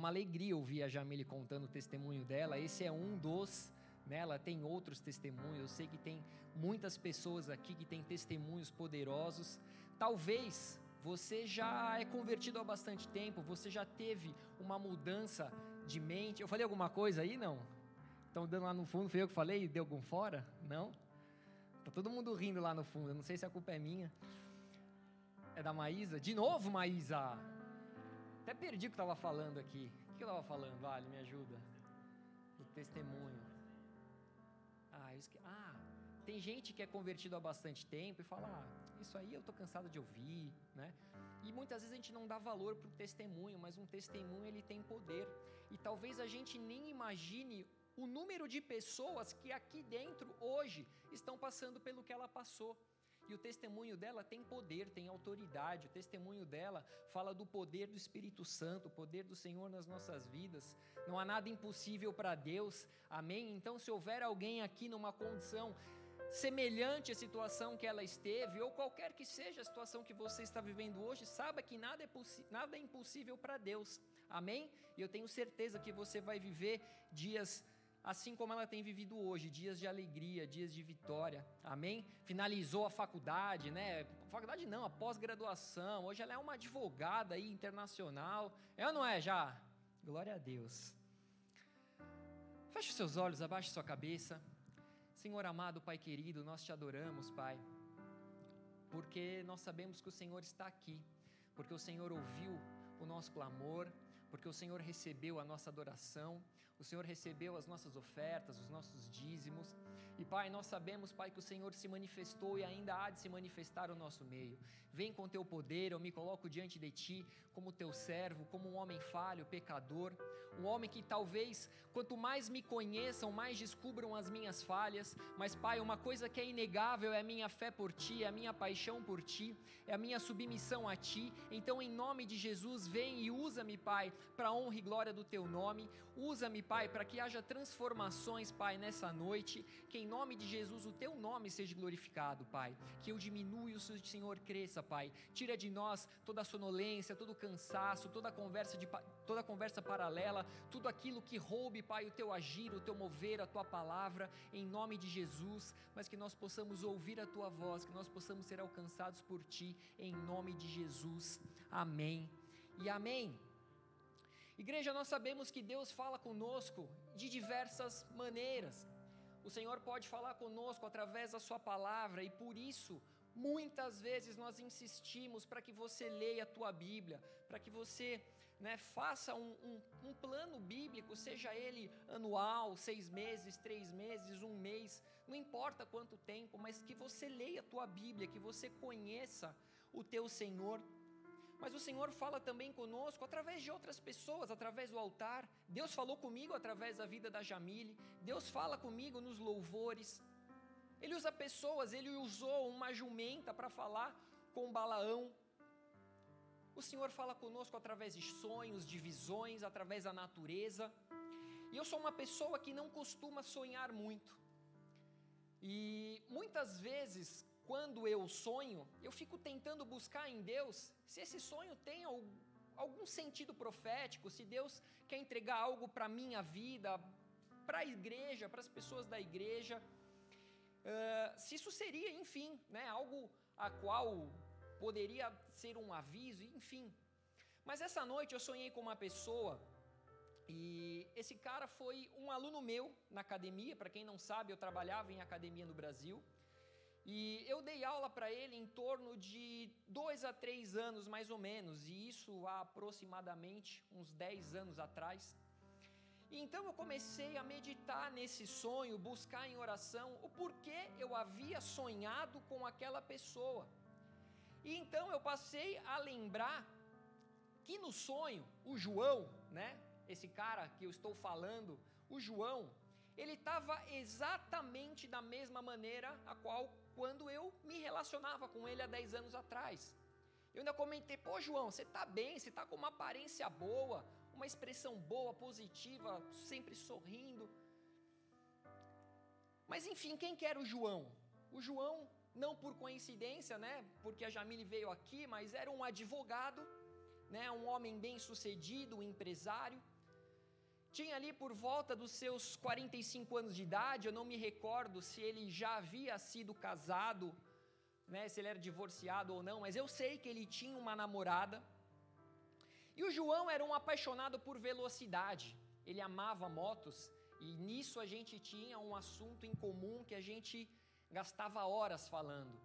uma alegria ouvir a Jamile contando o testemunho dela. Esse é um dos, né? Ela tem outros testemunhos. Eu sei que tem muitas pessoas aqui que têm testemunhos poderosos. Talvez você já é convertido há bastante tempo, você já teve uma mudança de mente. Eu falei alguma coisa aí? Não? Estão dando lá no fundo, foi eu que falei? Deu algum fora? Não? Tá todo mundo rindo lá no fundo, eu não sei se a culpa é minha. É da Maísa? De novo, Maísa! Até perdi o que estava falando aqui. O que eu estava falando? Vale, me ajuda. O testemunho. Ah, esque... ah, tem gente que é convertido há bastante tempo e fala: ah, isso aí eu estou cansado de ouvir, né? E muitas vezes a gente não dá valor para o testemunho, mas um testemunho ele tem poder. E talvez a gente nem imagine o número de pessoas que aqui dentro hoje estão passando pelo que ela passou. E o testemunho dela tem poder, tem autoridade. O testemunho dela fala do poder do Espírito Santo, o poder do Senhor nas nossas vidas. Não há nada impossível para Deus. Amém? Então, se houver alguém aqui numa condição semelhante à situação que ela esteve, ou qualquer que seja a situação que você está vivendo hoje, saiba que nada é, nada é impossível para Deus. Amém? E eu tenho certeza que você vai viver dias assim como ela tem vivido hoje, dias de alegria, dias de vitória. Amém? Finalizou a faculdade, né? Faculdade não, a pós-graduação. Hoje ela é uma advogada aí internacional. É ou não é já? Glória a Deus. Feche seus olhos, abaixe sua cabeça. Senhor amado, Pai querido, nós te adoramos, Pai. Porque nós sabemos que o Senhor está aqui, porque o Senhor ouviu o nosso clamor, porque o Senhor recebeu a nossa adoração, o Senhor recebeu as nossas ofertas, os nossos dízimos. E Pai, nós sabemos, Pai, que o Senhor se manifestou e ainda há de se manifestar no nosso meio. Vem com teu poder, eu me coloco diante de ti como teu servo, como um homem falho, pecador, um homem que talvez quanto mais me conheçam, mais descubram as minhas falhas. Mas Pai, uma coisa que é inegável é a minha fé por ti, é a minha paixão por ti, é a minha submissão a ti. Então, em nome de Jesus, vem e usa-me, Pai, para a honra e glória do teu nome. Usa-me, Pai, para que haja transformações, Pai, nessa noite. Que em nome de Jesus o teu nome seja glorificado, Pai. Que eu diminua e o Senhor cresça, Pai. Tira de nós toda a sonolência, todo o cansaço, toda a conversa de toda a conversa paralela, tudo aquilo que roube, Pai, o teu agir, o teu mover, a tua palavra, em nome de Jesus, mas que nós possamos ouvir a tua voz, que nós possamos ser alcançados por ti, em nome de Jesus. Amém. E amém. Igreja, nós sabemos que Deus fala conosco de diversas maneiras. O Senhor pode falar conosco através da Sua palavra e por isso, muitas vezes nós insistimos para que você leia a tua Bíblia, para que você né, faça um, um, um, plano bíblico, seja ele anual, seis meses, três meses, um mês, não importa quanto tempo, mas que você leia a tua Bíblia, que você conheça o teu Senhor mas o Senhor fala também conosco através de outras pessoas, através do altar. Deus falou comigo através da vida da Jamile. Deus fala comigo nos louvores. Ele usa pessoas, ele usou uma jumenta para falar com Balaão. O Senhor fala conosco através de sonhos, de visões, através da natureza. E eu sou uma pessoa que não costuma sonhar muito. E muitas vezes, quando eu sonho, eu fico tentando buscar em Deus se esse sonho tem algum sentido profético, se Deus quer entregar algo para a minha vida, para a igreja, para as pessoas da igreja, uh, se isso seria, enfim, né, algo a qual poderia ser um aviso, enfim. Mas essa noite eu sonhei com uma pessoa e esse cara foi um aluno meu na academia. Para quem não sabe, eu trabalhava em academia no Brasil. E eu dei aula para ele em torno de dois a três anos, mais ou menos, e isso há aproximadamente uns dez anos atrás. E então eu comecei a meditar nesse sonho, buscar em oração o porquê eu havia sonhado com aquela pessoa. E então eu passei a lembrar que no sonho, o João, né, esse cara que eu estou falando, o João, ele estava exatamente da mesma maneira a qual quando eu me relacionava com ele há 10 anos atrás. Eu ainda comentei, pô João, você está bem, você está com uma aparência boa, uma expressão boa, positiva, sempre sorrindo. Mas enfim, quem que era o João? O João, não por coincidência, né? Porque a Jamile veio aqui, mas era um advogado né, um homem bem-sucedido, um empresário. Tinha ali por volta dos seus 45 anos de idade, eu não me recordo se ele já havia sido casado, né, se ele era divorciado ou não, mas eu sei que ele tinha uma namorada. E o João era um apaixonado por velocidade. Ele amava motos e nisso a gente tinha um assunto em comum que a gente gastava horas falando.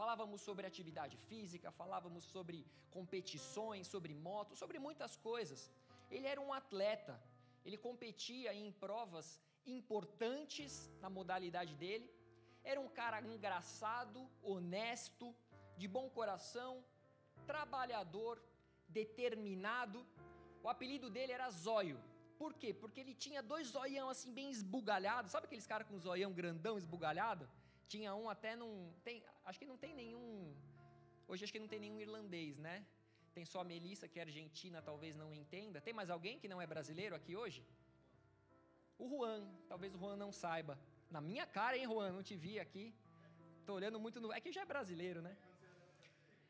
Falávamos sobre atividade física, falávamos sobre competições, sobre motos, sobre muitas coisas. Ele era um atleta, ele competia em provas importantes na modalidade dele. Era um cara engraçado, honesto, de bom coração, trabalhador, determinado. O apelido dele era Zóio. Por quê? Porque ele tinha dois zoião assim bem esbugalhados. Sabe aqueles caras com zoião grandão esbugalhado? Tinha um até num. Tem, acho que não tem nenhum. Hoje acho que não tem nenhum irlandês, né? Tem só a Melissa, que é argentina, talvez não entenda. Tem mais alguém que não é brasileiro aqui hoje? O Juan, talvez o Juan não saiba. Na minha cara, hein, Juan? Não te vi aqui. Tô olhando muito no. É que já é brasileiro, né?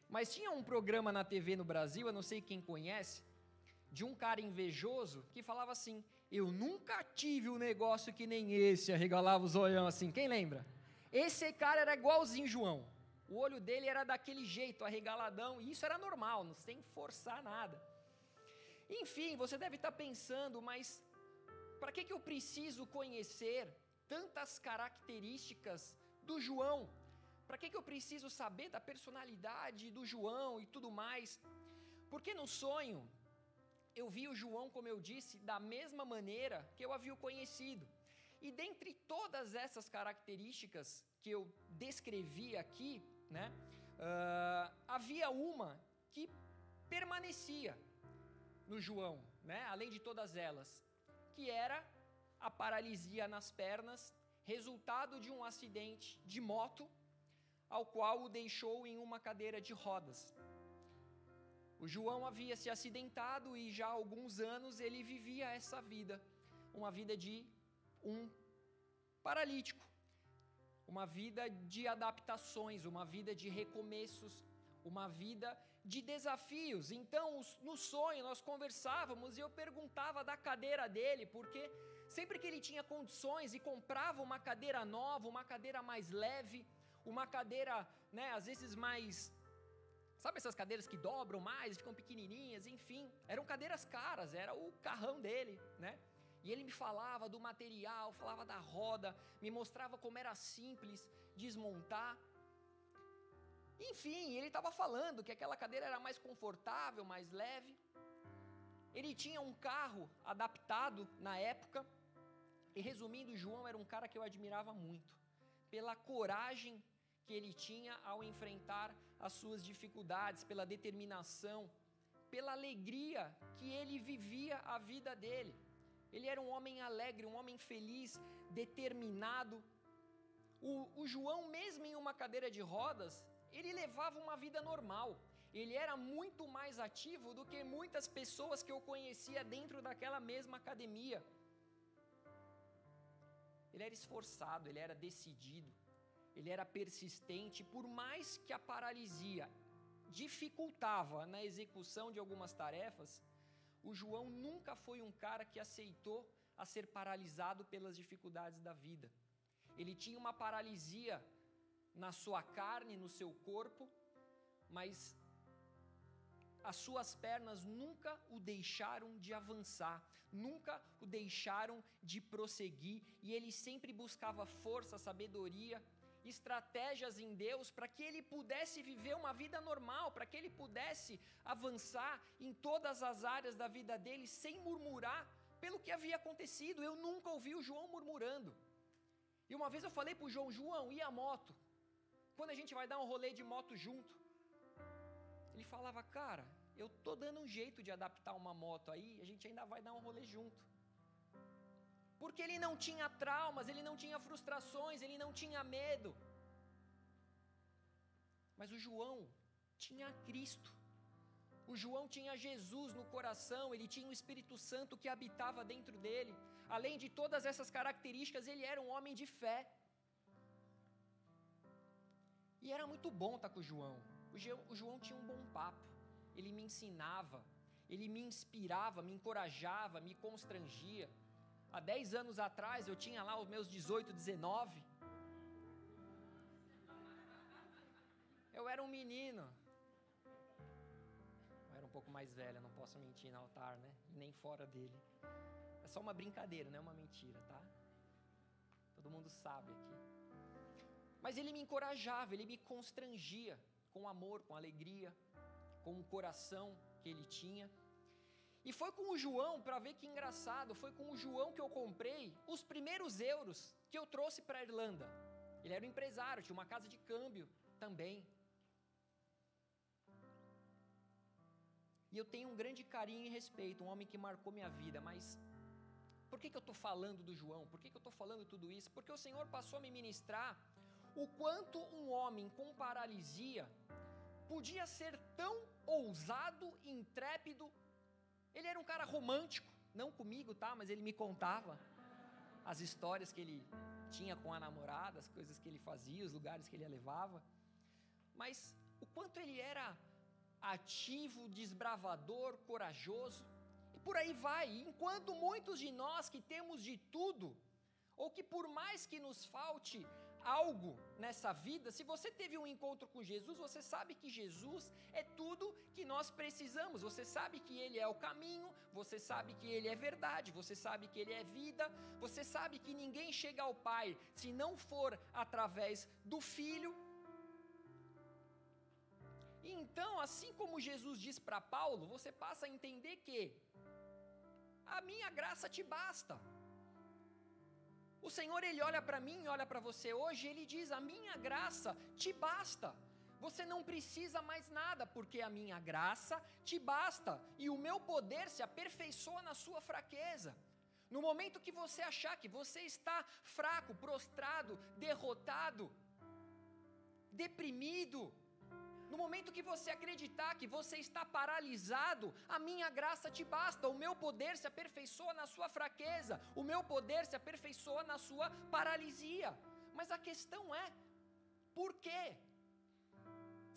Mas tinha um programa na TV no Brasil, eu não sei quem conhece, de um cara invejoso que falava assim: Eu nunca tive um negócio que nem esse, arregalava os olhão assim. Quem lembra? Esse cara era igualzinho João. O olho dele era daquele jeito, arregaladão, e isso era normal, não sem forçar nada. Enfim, você deve estar pensando, mas para que, que eu preciso conhecer tantas características do João? Para que, que eu preciso saber da personalidade do João e tudo mais? Porque no sonho, eu vi o João, como eu disse, da mesma maneira que eu havia o conhecido. E dentre todas essas características que eu descrevi aqui, né, uh, havia uma que permanecia no João, né, além de todas elas, que era a paralisia nas pernas, resultado de um acidente de moto, ao qual o deixou em uma cadeira de rodas. O João havia se acidentado e já há alguns anos ele vivia essa vida, uma vida de um paralítico, uma vida de adaptações, uma vida de recomeços, uma vida de desafios. Então, no sonho, nós conversávamos e eu perguntava da cadeira dele, porque sempre que ele tinha condições e comprava uma cadeira nova, uma cadeira mais leve, uma cadeira, né, às vezes mais. Sabe essas cadeiras que dobram mais, ficam pequenininhas, enfim, eram cadeiras caras, era o carrão dele, né? E ele me falava do material, falava da roda, me mostrava como era simples desmontar. Enfim, ele estava falando que aquela cadeira era mais confortável, mais leve. Ele tinha um carro adaptado na época. E resumindo, João era um cara que eu admirava muito, pela coragem que ele tinha ao enfrentar as suas dificuldades, pela determinação, pela alegria que ele vivia a vida dele. Ele era um homem alegre, um homem feliz, determinado. O, o, João, mesmo em uma cadeira de rodas, ele levava uma vida normal. Ele era muito mais ativo do que muitas pessoas que eu conhecia dentro daquela mesma academia. Ele era esforçado, ele era decidido, ele era persistente, por mais que a paralisia dificultava na execução de algumas tarefas, o João nunca foi um cara que aceitou a ser paralisado pelas dificuldades da vida. Ele tinha uma paralisia na sua carne, no seu corpo, mas as suas pernas nunca o deixaram de avançar, nunca o deixaram de prosseguir, e ele sempre buscava força, sabedoria, estratégias em Deus para que ele pudesse viver uma vida normal, para que ele pudesse avançar em todas as áreas da vida dele sem murmurar pelo que havia acontecido. Eu nunca ouvi o João murmurando. E uma vez eu falei para o João: João, e a moto? Quando a gente vai dar um rolê de moto junto? Ele falava, cara, eu tô dando um jeito de adaptar uma moto aí, a gente ainda vai dar um rolê junto porque ele não tinha traumas, ele não tinha frustrações, ele não tinha medo. Mas o João tinha Cristo. O João tinha Jesus no coração, ele tinha o Espírito Santo que habitava dentro dele. Além de todas essas características, ele era um homem de fé. E era muito bom estar com o João. O João tinha um bom papo, ele me ensinava, ele me inspirava, me encorajava, me constrangia. Há 10 anos atrás eu tinha lá os meus 18, 19. Eu era um menino. Eu era um pouco mais velha, não posso mentir no altar, né? Nem fora dele. É só uma brincadeira, não é uma mentira, tá? Todo mundo sabe aqui. Mas ele me encorajava, ele me constrangia com amor, com alegria, com o coração que ele tinha. E foi com o João, para ver que engraçado, foi com o João que eu comprei os primeiros euros que eu trouxe para a Irlanda. Ele era um empresário, tinha uma casa de câmbio também. E eu tenho um grande carinho e respeito, um homem que marcou minha vida, mas por que, que eu estou falando do João? Por que, que eu estou falando tudo isso? Porque o Senhor passou a me ministrar o quanto um homem com paralisia podia ser tão ousado, intrépido. Ele era um cara romântico, não comigo, tá? Mas ele me contava as histórias que ele tinha com a namorada, as coisas que ele fazia, os lugares que ele a levava. Mas o quanto ele era ativo, desbravador, corajoso. E por aí vai. Enquanto muitos de nós que temos de tudo, ou que por mais que nos falte algo nessa vida, se você teve um encontro com Jesus, você sabe que Jesus é tudo que nós precisamos. Você sabe que Ele é o caminho, você sabe que Ele é verdade, você sabe que Ele é vida, você sabe que ninguém chega ao Pai se não for através do Filho. Então, assim como Jesus diz para Paulo, você passa a entender que a minha graça te basta. O Senhor, Ele olha para mim, olha para você hoje, Ele diz: A minha graça te basta. Você não precisa mais nada, porque a minha graça te basta e o meu poder se aperfeiçoa na sua fraqueza. No momento que você achar que você está fraco, prostrado, derrotado, deprimido, no momento que você acreditar que você está paralisado, a minha graça te basta, o meu poder se aperfeiçoa na sua fraqueza, o meu poder se aperfeiçoa na sua paralisia. Mas a questão é, por quê?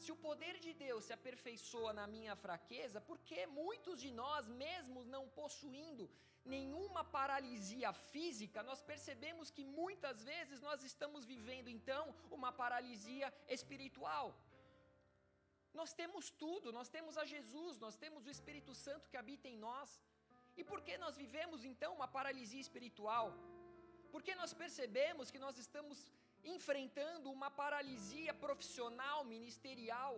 Se o poder de Deus se aperfeiçoa na minha fraqueza, por que muitos de nós, mesmo não possuindo nenhuma paralisia física, nós percebemos que muitas vezes nós estamos vivendo então uma paralisia espiritual? Nós temos tudo, nós temos a Jesus, nós temos o Espírito Santo que habita em nós. E por que nós vivemos então uma paralisia espiritual? Porque nós percebemos que nós estamos enfrentando uma paralisia profissional, ministerial,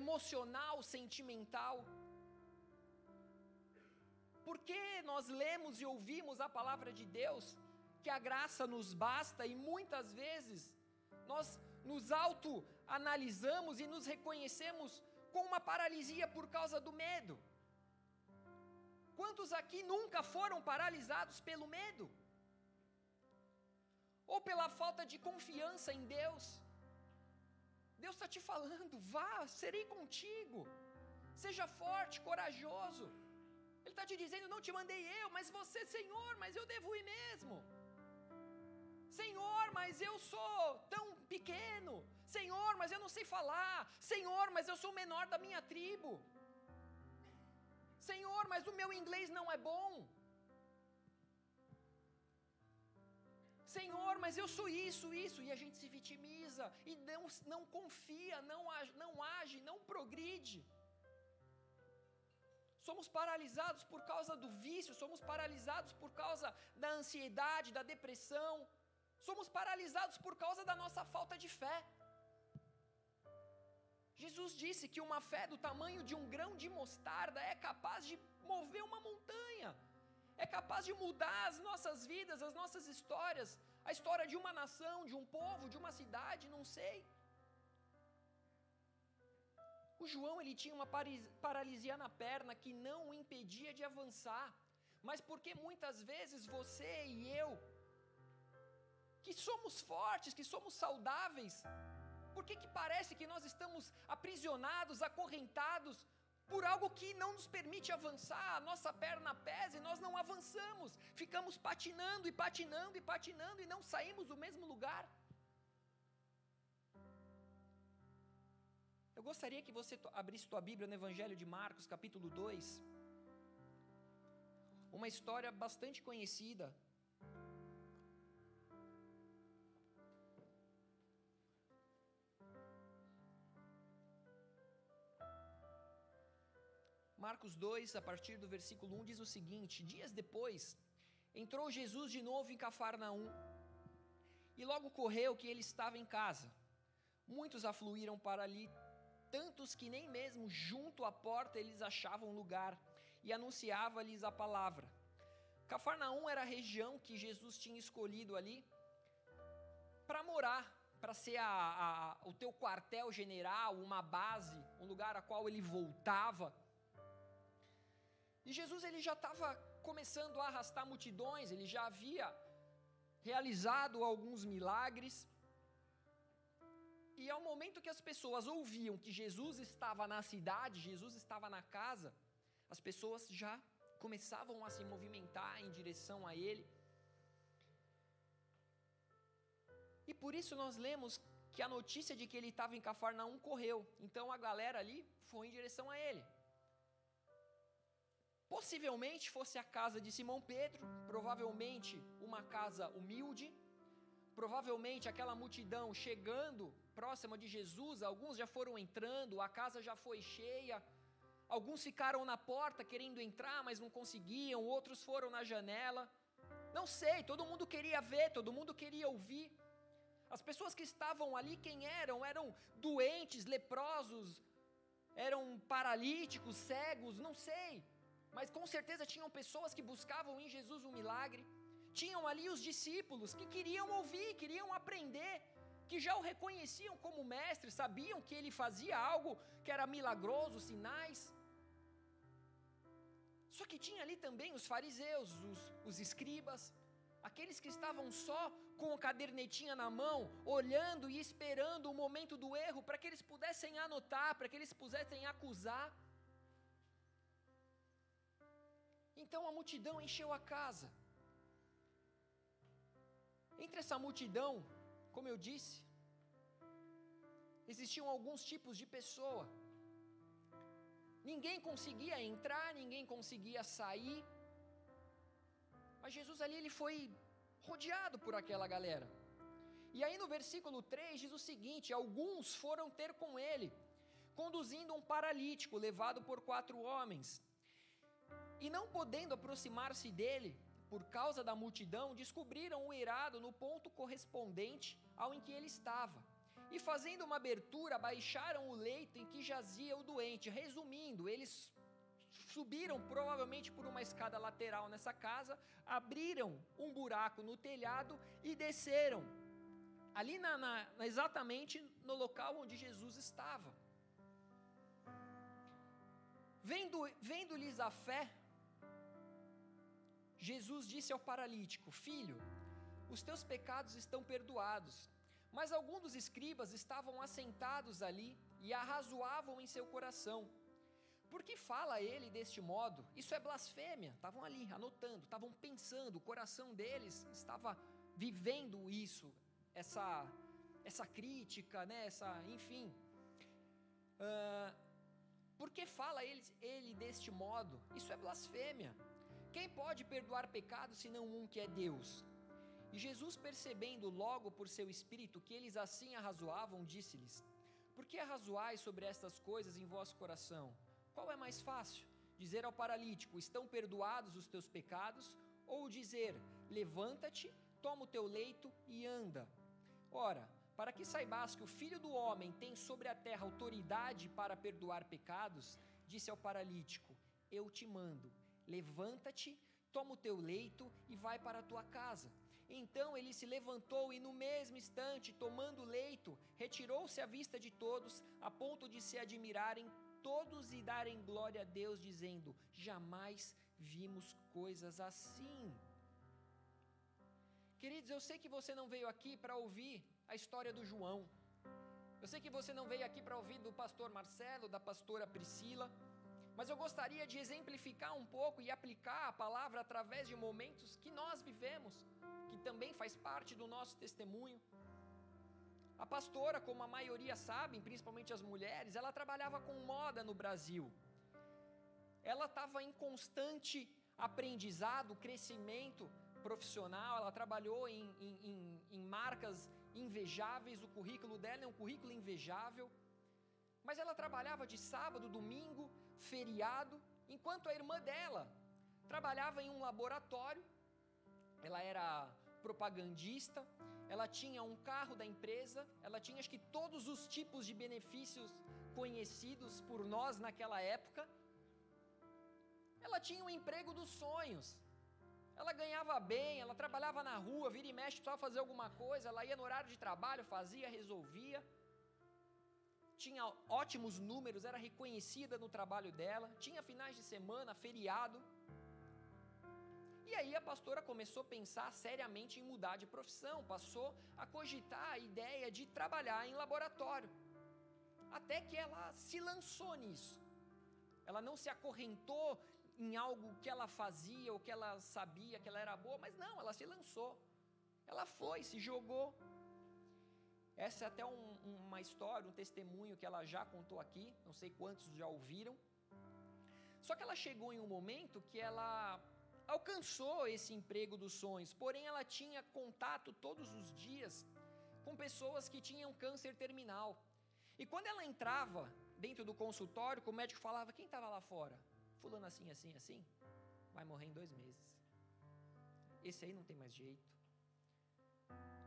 emocional, sentimental. Porque nós lemos e ouvimos a palavra de Deus, que a graça nos basta e muitas vezes nós nos auto-analisamos e nos reconhecemos com uma paralisia por causa do medo. Quantos aqui nunca foram paralisados pelo medo? Ou pela falta de confiança em Deus? Deus está te falando, vá, serei contigo, seja forte, corajoso. Ele está te dizendo, não te mandei eu, mas você, Senhor, mas eu devo ir mesmo. Senhor, mas eu sou tão pequeno. Senhor, mas eu não sei falar. Senhor, mas eu sou o menor da minha tribo. Senhor, mas o meu inglês não é bom. Senhor, mas eu sou isso, isso, e a gente se vitimiza e não, não confia, não age, não age, não progride. Somos paralisados por causa do vício, somos paralisados por causa da ansiedade, da depressão, somos paralisados por causa da nossa falta de fé. Jesus disse que uma fé do tamanho de um grão de mostarda é capaz de mover uma montanha, é capaz de mudar as nossas vidas, as nossas histórias, a história de uma nação, de um povo, de uma cidade, não sei. O João ele tinha uma paralisia na perna que não o impedia de avançar, mas porque muitas vezes você e eu que somos fortes, que somos saudáveis, por que, que parece que nós estamos aprisionados, acorrentados por algo que não nos permite avançar? A nossa perna pesa e nós não avançamos, ficamos patinando e patinando e patinando e não saímos do mesmo lugar. Eu gostaria que você abrisse tua Bíblia no Evangelho de Marcos, capítulo 2. uma história bastante conhecida. Marcos 2, a partir do versículo 1, diz o seguinte: Dias depois, entrou Jesus de novo em Cafarnaum, e logo correu que ele estava em casa. Muitos afluíram para ali, tantos que nem mesmo junto à porta eles achavam lugar, e anunciava-lhes a palavra. Cafarnaum era a região que Jesus tinha escolhido ali para morar, para ser a, a, o teu quartel general, uma base, um lugar a qual ele voltava. E Jesus ele já estava começando a arrastar multidões, ele já havia realizado alguns milagres. E ao momento que as pessoas ouviam que Jesus estava na cidade, Jesus estava na casa, as pessoas já começavam a se movimentar em direção a ele. E por isso nós lemos que a notícia de que ele estava em Cafarnaum correu. Então a galera ali foi em direção a ele. Possivelmente fosse a casa de Simão Pedro, provavelmente uma casa humilde, provavelmente aquela multidão chegando próxima de Jesus, alguns já foram entrando, a casa já foi cheia, alguns ficaram na porta querendo entrar, mas não conseguiam, outros foram na janela. Não sei, todo mundo queria ver, todo mundo queria ouvir. As pessoas que estavam ali, quem eram? Eram doentes, leprosos, eram paralíticos, cegos, não sei mas com certeza tinham pessoas que buscavam em Jesus um milagre. Tinham ali os discípulos que queriam ouvir, queriam aprender, que já o reconheciam como mestre, sabiam que ele fazia algo que era milagroso, sinais. Só que tinha ali também os fariseus, os, os escribas, aqueles que estavam só com a cadernetinha na mão, olhando e esperando o momento do erro para que eles pudessem anotar, para que eles pudessem acusar. Então a multidão encheu a casa. Entre essa multidão, como eu disse, existiam alguns tipos de pessoa. Ninguém conseguia entrar, ninguém conseguia sair. Mas Jesus ali ele foi rodeado por aquela galera. E aí no versículo 3 diz o seguinte: Alguns foram ter com ele, conduzindo um paralítico levado por quatro homens. E não podendo aproximar-se dele, por causa da multidão, descobriram o eirado no ponto correspondente ao em que ele estava. E fazendo uma abertura, baixaram o leito em que jazia o doente. Resumindo, eles subiram provavelmente por uma escada lateral nessa casa, abriram um buraco no telhado e desceram ali na, na, exatamente no local onde Jesus estava. Vendo-lhes vendo a fé, Jesus disse ao paralítico: Filho, os teus pecados estão perdoados. Mas alguns dos escribas estavam assentados ali e arrazoavam em seu coração. Por que fala ele deste modo? Isso é blasfêmia. Estavam ali anotando, estavam pensando, o coração deles estava vivendo isso, essa, essa crítica, né? essa, enfim. Uh, por que fala ele, ele deste modo? Isso é blasfêmia. Quem pode perdoar pecados senão um que é Deus? E Jesus, percebendo logo por seu espírito que eles assim arrazoavam, disse-lhes: Por que arrazoais sobre estas coisas em vosso coração? Qual é mais fácil? Dizer ao paralítico: Estão perdoados os teus pecados? Ou dizer: Levanta-te, toma o teu leito e anda? Ora, para que saibas que o filho do homem tem sobre a terra autoridade para perdoar pecados, disse ao paralítico: Eu te mando Levanta-te, toma o teu leito e vai para a tua casa. Então ele se levantou e, no mesmo instante, tomando o leito, retirou-se à vista de todos, a ponto de se admirarem todos e darem glória a Deus, dizendo: Jamais vimos coisas assim. Queridos, eu sei que você não veio aqui para ouvir a história do João. Eu sei que você não veio aqui para ouvir do pastor Marcelo, da pastora Priscila. Mas eu gostaria de exemplificar um pouco e aplicar a palavra através de momentos que nós vivemos, que também faz parte do nosso testemunho. A pastora, como a maioria sabe, principalmente as mulheres, ela trabalhava com moda no Brasil. Ela estava em constante aprendizado, crescimento profissional, ela trabalhou em, em, em, marcas invejáveis, o currículo dela é um currículo invejável, mas ela trabalhava de sábado, domingo, feriado, enquanto a irmã dela trabalhava em um laboratório, ela era propagandista, ela tinha um carro da empresa, ela tinha acho que todos os tipos de benefícios conhecidos por nós naquela época. Ela tinha um emprego dos sonhos. Ela ganhava bem, ela trabalhava na rua, vira e mexe, precisava fazer alguma coisa, ela ia no horário de trabalho, fazia, resolvia. Tinha ótimos números, era reconhecida no trabalho dela, tinha finais de semana, feriado. E aí a pastora começou a pensar seriamente em mudar de profissão, passou a cogitar a ideia de trabalhar em laboratório. Até que ela se lançou nisso. Ela não se acorrentou em algo que ela fazia ou que ela sabia que ela era boa, mas não, ela se lançou. Ela foi, se jogou. Essa é até um, uma história, um testemunho que ela já contou aqui, não sei quantos já ouviram. Só que ela chegou em um momento que ela alcançou esse emprego dos sonhos, porém ela tinha contato todos os dias com pessoas que tinham câncer terminal. E quando ela entrava dentro do consultório, o médico falava: quem estava lá fora? Fulano assim, assim, assim, vai morrer em dois meses. Esse aí não tem mais jeito.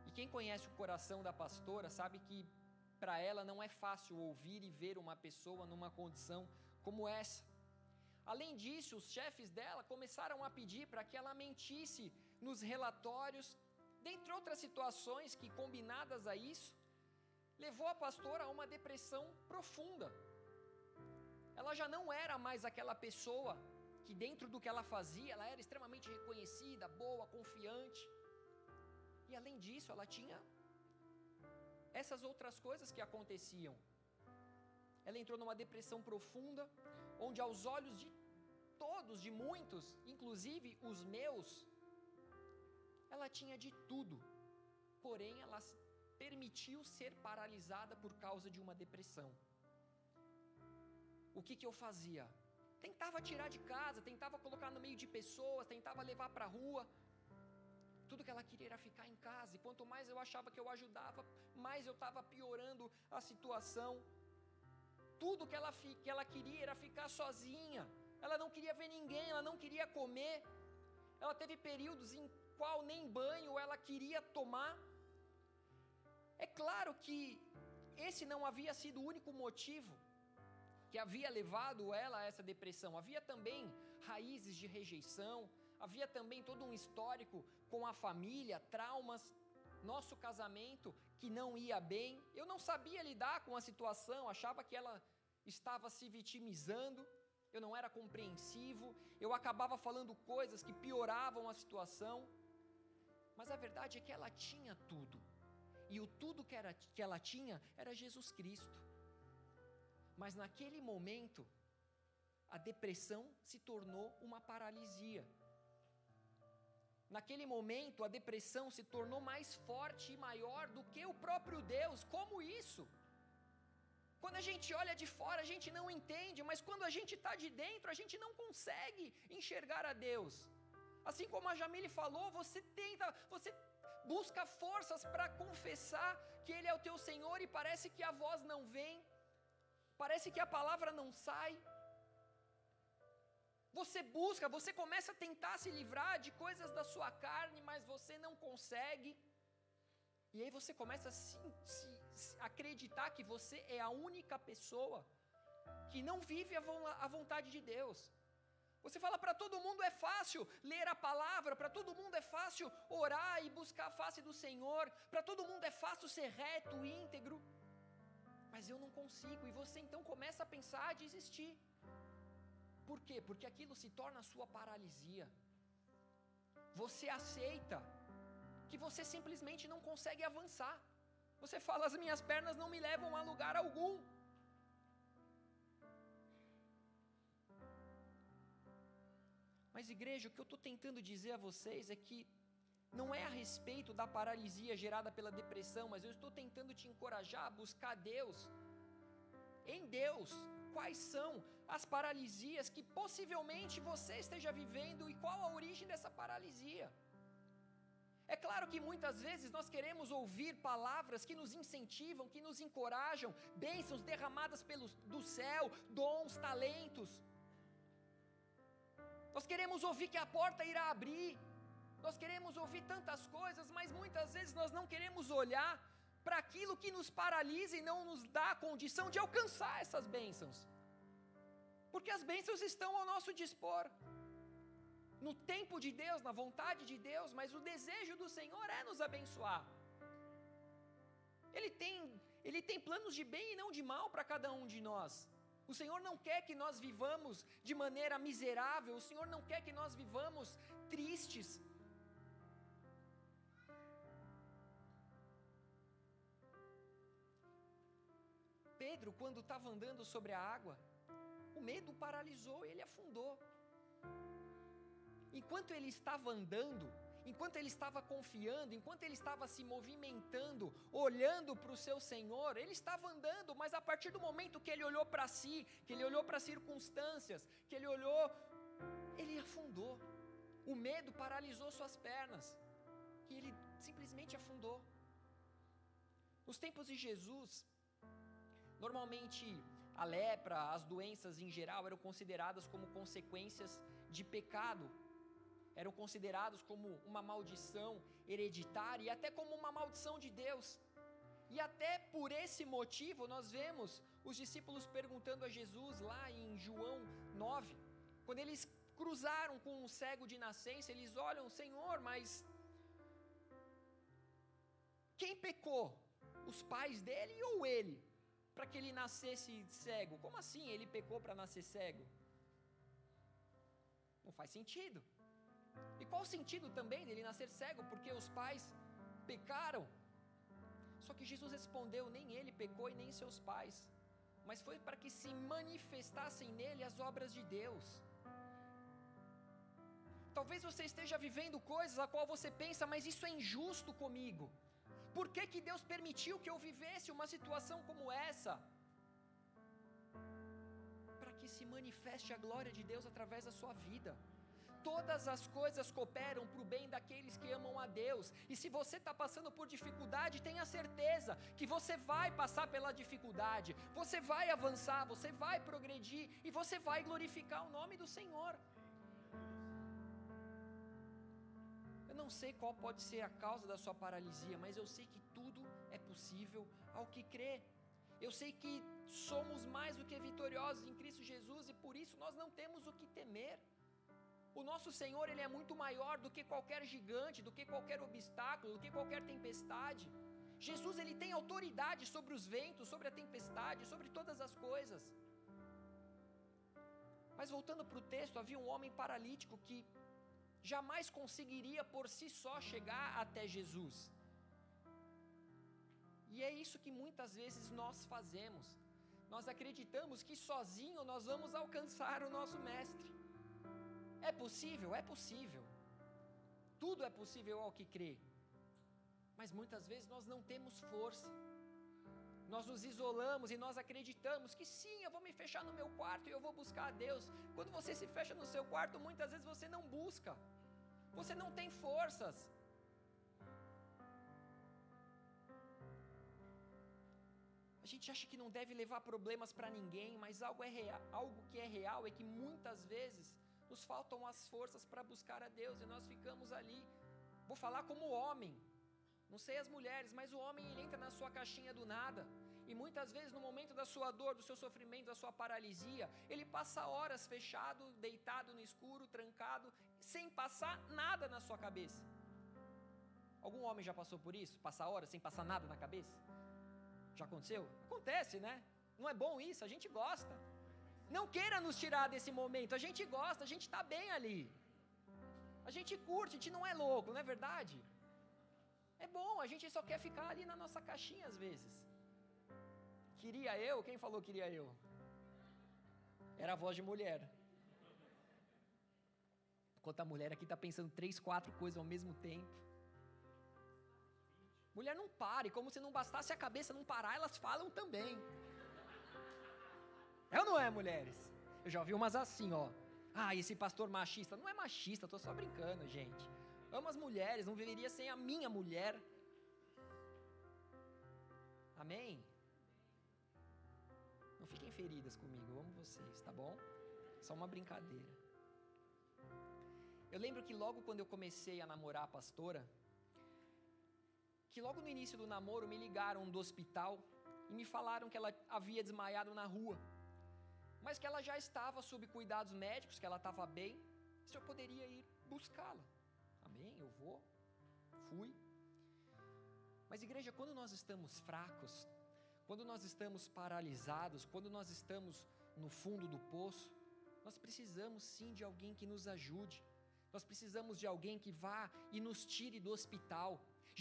E quem conhece o coração da pastora sabe que para ela não é fácil ouvir e ver uma pessoa numa condição como essa. Além disso, os chefes dela começaram a pedir para que ela mentisse nos relatórios, dentre outras situações que, combinadas a isso, levou a pastora a uma depressão profunda ela já não era mais aquela pessoa que, dentro do que ela fazia, ela era extremamente reconhecida, boa, confiante. Além disso, ela tinha essas outras coisas que aconteciam. Ela entrou numa depressão profunda, onde, aos olhos de todos, de muitos, inclusive os meus, ela tinha de tudo, porém ela permitiu ser paralisada por causa de uma depressão o que, que eu fazia? Tentava tirar de casa, tentava colocar no meio de pessoas, tentava levar para a rua. Tudo que ela queria era ficar em casa, e quanto mais eu achava que eu ajudava, mais eu estava piorando a situação. Tudo que ela, que ela queria era ficar sozinha, ela não queria ver ninguém, ela não queria comer. Ela teve períodos em qual nem banho ela queria tomar. É claro que esse não havia sido o único motivo que havia levado ela a essa depressão. Havia também raízes de rejeição, havia também todo um histórico com a família, traumas, nosso casamento que não ia bem. Eu não sabia lidar com a situação, achava que ela estava se vitimizando, eu não era compreensivo, eu acabava falando coisas que pioravam a situação. Mas a verdade é que ela tinha tudo. E o tudo que, era, que ela tinha era Jesus Cristo. Mas naquele momento, a depressão se tornou uma paralisia. Naquele momento, a depressão se tornou mais forte e maior do que o próprio Deus. Como isso? Quando a gente olha de fora, a gente não entende, mas quando a gente está de dentro, a gente não consegue enxergar a Deus. Assim como a Jamile falou, você tenta, você busca forças para confessar que Ele é o teu Senhor e parece que a voz não vem. Parece que a palavra não sai. Você busca, você começa a tentar se livrar de coisas da sua carne, mas você não consegue. E aí você começa a se, se, se acreditar que você é a única pessoa que não vive a, a vontade de Deus. Você fala para todo mundo é fácil ler a palavra, para todo mundo é fácil orar e buscar a face do Senhor, para todo mundo é fácil ser reto, íntegro mas eu não consigo. E você então começa a pensar a desistir. Por quê? Porque aquilo se torna a sua paralisia. Você aceita que você simplesmente não consegue avançar. Você fala: as minhas pernas não me levam a lugar algum. Mas, igreja, o que eu estou tentando dizer a vocês é que não é a respeito da paralisia gerada pela depressão, mas eu estou tentando te encorajar a buscar Deus. Em Deus, quais são as paralisias que possivelmente você esteja vivendo e qual a origem dessa paralisia. É claro que muitas vezes nós queremos ouvir palavras que nos incentivam, que nos encorajam, bênçãos derramadas pelo, do céu, dons, talentos. Nós queremos ouvir que a porta irá abrir. Nós queremos ouvir tantas coisas, mas muitas vezes nós não queremos olhar para aquilo que nos paralisa e não nos dá a condição de alcançar essas bênçãos. Porque as bênçãos estão ao nosso dispor. No tempo de Deus, na vontade de Deus, mas o desejo do Senhor é nos abençoar. Ele tem, ele tem planos de bem e não de mal para cada um de nós. O Senhor não quer que nós vivamos de maneira miserável, o Senhor não quer que nós vivamos tristes, Pedro, quando estava andando sobre a água, o medo paralisou e ele afundou. Enquanto ele estava andando, enquanto ele estava confiando, enquanto ele estava se movimentando, olhando para o seu Senhor, ele estava andando, mas a partir do momento que ele olhou para si, que ele olhou para as circunstâncias, que ele olhou, ele afundou. O medo paralisou suas pernas e ele simplesmente afundou. Nos tempos de Jesus, Normalmente, a lepra, as doenças em geral eram consideradas como consequências de pecado, eram considerados como uma maldição hereditária e até como uma maldição de Deus. E até por esse motivo nós vemos os discípulos perguntando a Jesus lá em João 9, quando eles cruzaram com um cego de nascença, eles olham, Senhor, mas quem pecou? Os pais dele ou ele? Para que ele nascesse cego. Como assim ele pecou para nascer cego? Não faz sentido. E qual o sentido também dele nascer cego? Porque os pais pecaram. Só que Jesus respondeu: nem ele pecou e nem seus pais, mas foi para que se manifestassem nele as obras de Deus. Talvez você esteja vivendo coisas a qual você pensa, mas isso é injusto comigo. Por que, que Deus permitiu que eu vivesse uma situação como essa? Para que se manifeste a glória de Deus através da sua vida. Todas as coisas cooperam para o bem daqueles que amam a Deus. E se você está passando por dificuldade, tenha certeza que você vai passar pela dificuldade, você vai avançar, você vai progredir e você vai glorificar o nome do Senhor. Eu não sei qual pode ser a causa da sua paralisia, mas eu sei que tudo é possível ao que crê. Eu sei que somos mais do que vitoriosos em Cristo Jesus e por isso nós não temos o que temer. O nosso Senhor, ele é muito maior do que qualquer gigante, do que qualquer obstáculo, do que qualquer tempestade. Jesus, ele tem autoridade sobre os ventos, sobre a tempestade, sobre todas as coisas. Mas voltando para o texto, havia um homem paralítico que jamais conseguiria por si só chegar até Jesus. E é isso que muitas vezes nós fazemos. Nós acreditamos que sozinho nós vamos alcançar o nosso mestre. É possível? É possível. Tudo é possível ao que crê. Mas muitas vezes nós não temos força. Nós nos isolamos e nós acreditamos que sim, eu vou me fechar no meu quarto e eu vou buscar a Deus. Quando você se fecha no seu quarto, muitas vezes você não busca. Você não tem forças. A gente acha que não deve levar problemas para ninguém, mas algo, é real, algo que é real é que muitas vezes nos faltam as forças para buscar a Deus e nós ficamos ali. Vou falar como homem, não sei as mulheres, mas o homem ele entra na sua caixinha do nada. E muitas vezes, no momento da sua dor, do seu sofrimento, da sua paralisia, ele passa horas fechado, deitado no escuro, trancado, sem passar nada na sua cabeça. Algum homem já passou por isso? Passar horas sem passar nada na cabeça? Já aconteceu? Acontece, né? Não é bom isso, a gente gosta. Não queira nos tirar desse momento, a gente gosta, a gente está bem ali. A gente curte, a gente não é louco, não é verdade? É bom, a gente só quer ficar ali na nossa caixinha às vezes. Queria eu? Quem falou queria eu? Era a voz de mulher. Enquanto a mulher aqui está pensando três, quatro coisas ao mesmo tempo. Mulher não pare, como se não bastasse a cabeça não parar, elas falam também. É ou não é, mulheres? Eu já ouvi umas assim, ó. Ah, esse pastor machista. Não é machista, tô só brincando, gente. Amo as mulheres, não deveria ser a minha mulher. Amém? Não fiquem feridas comigo, eu amo vocês, tá bom? Só uma brincadeira. Eu lembro que logo quando eu comecei a namorar a pastora, que logo no início do namoro me ligaram do hospital e me falaram que ela havia desmaiado na rua, mas que ela já estava sob cuidados médicos, que ela estava bem, se eu poderia ir buscá-la. Amém? Eu vou. Fui. Mas, igreja, quando nós estamos fracos, quando nós estamos paralisados, quando nós estamos no fundo do poço, nós precisamos sim de alguém que nos ajude. Nós precisamos de alguém que vá e nos tire do hospital.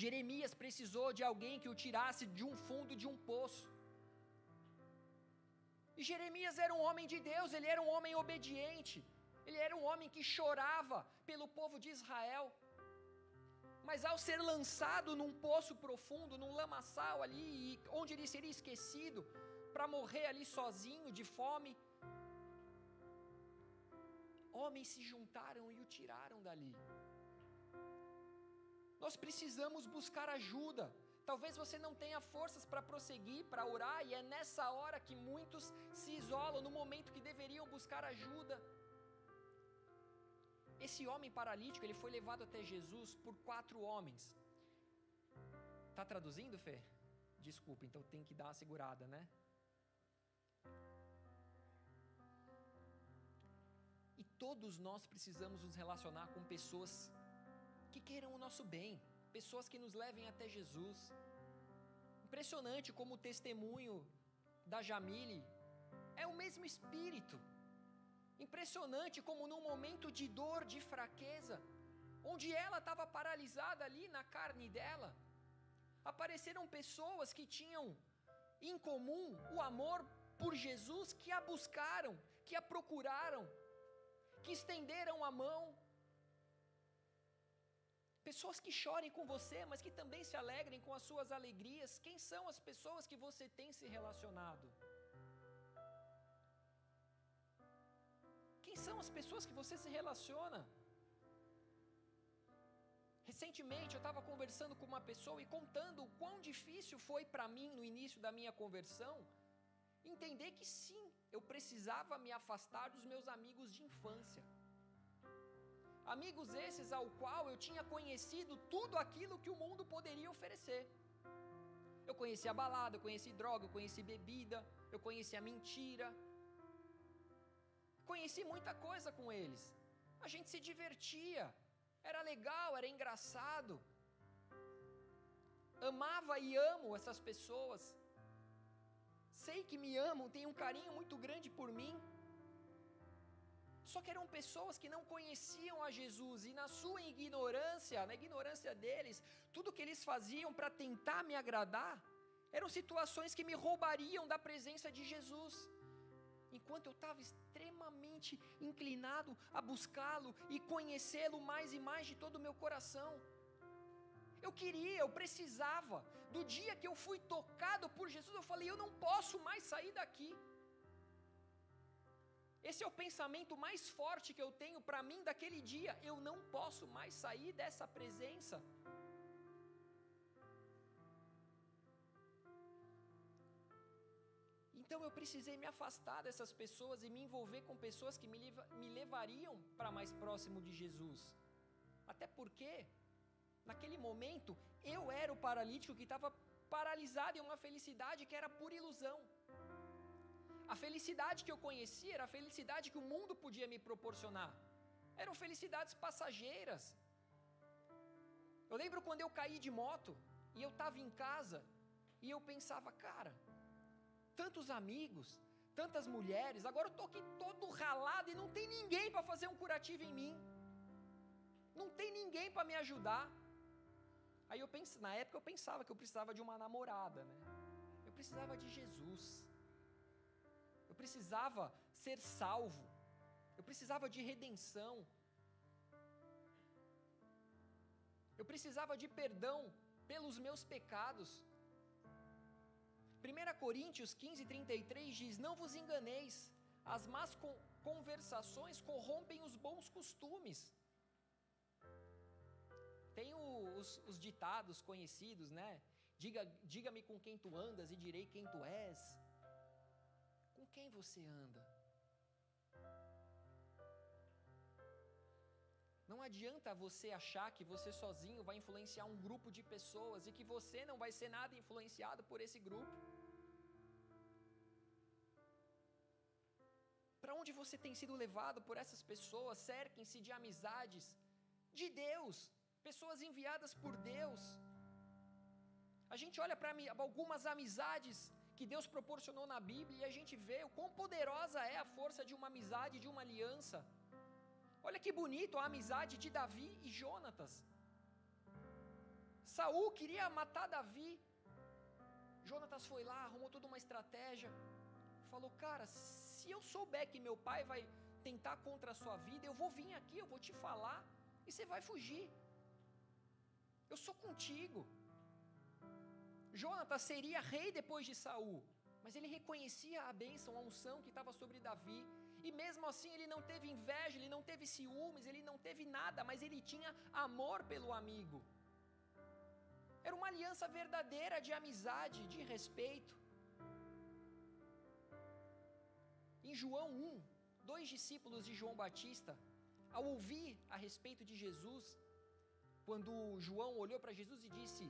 Jeremias precisou de alguém que o tirasse de um fundo de um poço. E Jeremias era um homem de Deus, ele era um homem obediente, ele era um homem que chorava pelo povo de Israel. Mas ao ser lançado num poço profundo, num lamaçal ali, onde ele seria esquecido, para morrer ali sozinho, de fome, homens se juntaram e o tiraram dali. Nós precisamos buscar ajuda. Talvez você não tenha forças para prosseguir, para orar, e é nessa hora que muitos se isolam, no momento que deveriam buscar ajuda. Esse homem paralítico, ele foi levado até Jesus por quatro homens. Tá traduzindo, Fê? Desculpa, então tem que dar uma segurada, né? E todos nós precisamos nos relacionar com pessoas que queiram o nosso bem, pessoas que nos levem até Jesus. Impressionante como o testemunho da Jamile é o mesmo espírito. Impressionante como num momento de dor, de fraqueza, onde ela estava paralisada ali na carne dela, apareceram pessoas que tinham em comum o amor por Jesus, que a buscaram, que a procuraram, que estenderam a mão. Pessoas que chorem com você, mas que também se alegrem com as suas alegrias. Quem são as pessoas que você tem se relacionado? Quem são as pessoas que você se relaciona? Recentemente eu estava conversando com uma pessoa e contando o quão difícil foi para mim no início da minha conversão entender que sim, eu precisava me afastar dos meus amigos de infância. Amigos esses ao qual eu tinha conhecido tudo aquilo que o mundo poderia oferecer. Eu conheci a balada, eu conheci droga, eu conheci bebida, eu conheci a mentira. Conheci muita coisa com eles. A gente se divertia, era legal, era engraçado. Amava e amo essas pessoas. Sei que me amam, têm um carinho muito grande por mim. Só que eram pessoas que não conheciam a Jesus e, na sua ignorância, na ignorância deles, tudo que eles faziam para tentar me agradar eram situações que me roubariam da presença de Jesus. Enquanto eu estava extremamente inclinado a buscá-lo e conhecê-lo mais e mais de todo o meu coração. Eu queria, eu precisava. Do dia que eu fui tocado por Jesus, eu falei: eu não posso mais sair daqui. Esse é o pensamento mais forte que eu tenho para mim daquele dia. Eu não posso mais sair dessa presença. Então eu precisei me afastar dessas pessoas e me envolver com pessoas que me, me levariam para mais próximo de Jesus. Até porque, naquele momento, eu era o paralítico que estava paralisado em uma felicidade que era por ilusão. A felicidade que eu conhecia era a felicidade que o mundo podia me proporcionar. Eram felicidades passageiras. Eu lembro quando eu caí de moto e eu estava em casa e eu pensava, cara, tantos amigos, tantas mulheres, agora eu estou aqui todo ralado e não tem ninguém para fazer um curativo em mim. Não tem ninguém para me ajudar. Aí eu pensei, na época eu pensava que eu precisava de uma namorada, né? Eu precisava de Jesus. Eu precisava ser salvo. Eu precisava de redenção. Eu precisava de perdão pelos meus pecados. 1 Coríntios 15, 33 diz: Não vos enganeis, As más conversações corrompem os bons costumes. Tem os, os ditados conhecidos, né? Diga, diga-me com quem tu andas e direi quem tu és. Com quem você anda? Adianta você achar que você sozinho vai influenciar um grupo de pessoas e que você não vai ser nada influenciado por esse grupo. Para onde você tem sido levado por essas pessoas? Cerquem-se de amizades de Deus, pessoas enviadas por Deus. A gente olha para algumas amizades que Deus proporcionou na Bíblia e a gente vê o quão poderosa é a força de uma amizade, de uma aliança. Olha que bonito a amizade de Davi e Jonatas. Saul queria matar Davi. Jonatas foi lá, arrumou toda uma estratégia. Falou: "Cara, se eu souber que meu pai vai tentar contra a sua vida, eu vou vir aqui, eu vou te falar e você vai fugir. Eu sou contigo." Jonatas seria rei depois de Saul, mas ele reconhecia a bênção, a unção que estava sobre Davi e mesmo assim ele não teve inveja, ele não teve ciúmes, ele não teve nada, mas ele tinha amor pelo amigo. Era uma aliança verdadeira de amizade, de respeito. Em João 1, dois discípulos de João Batista, ao ouvir a respeito de Jesus, quando João olhou para Jesus e disse: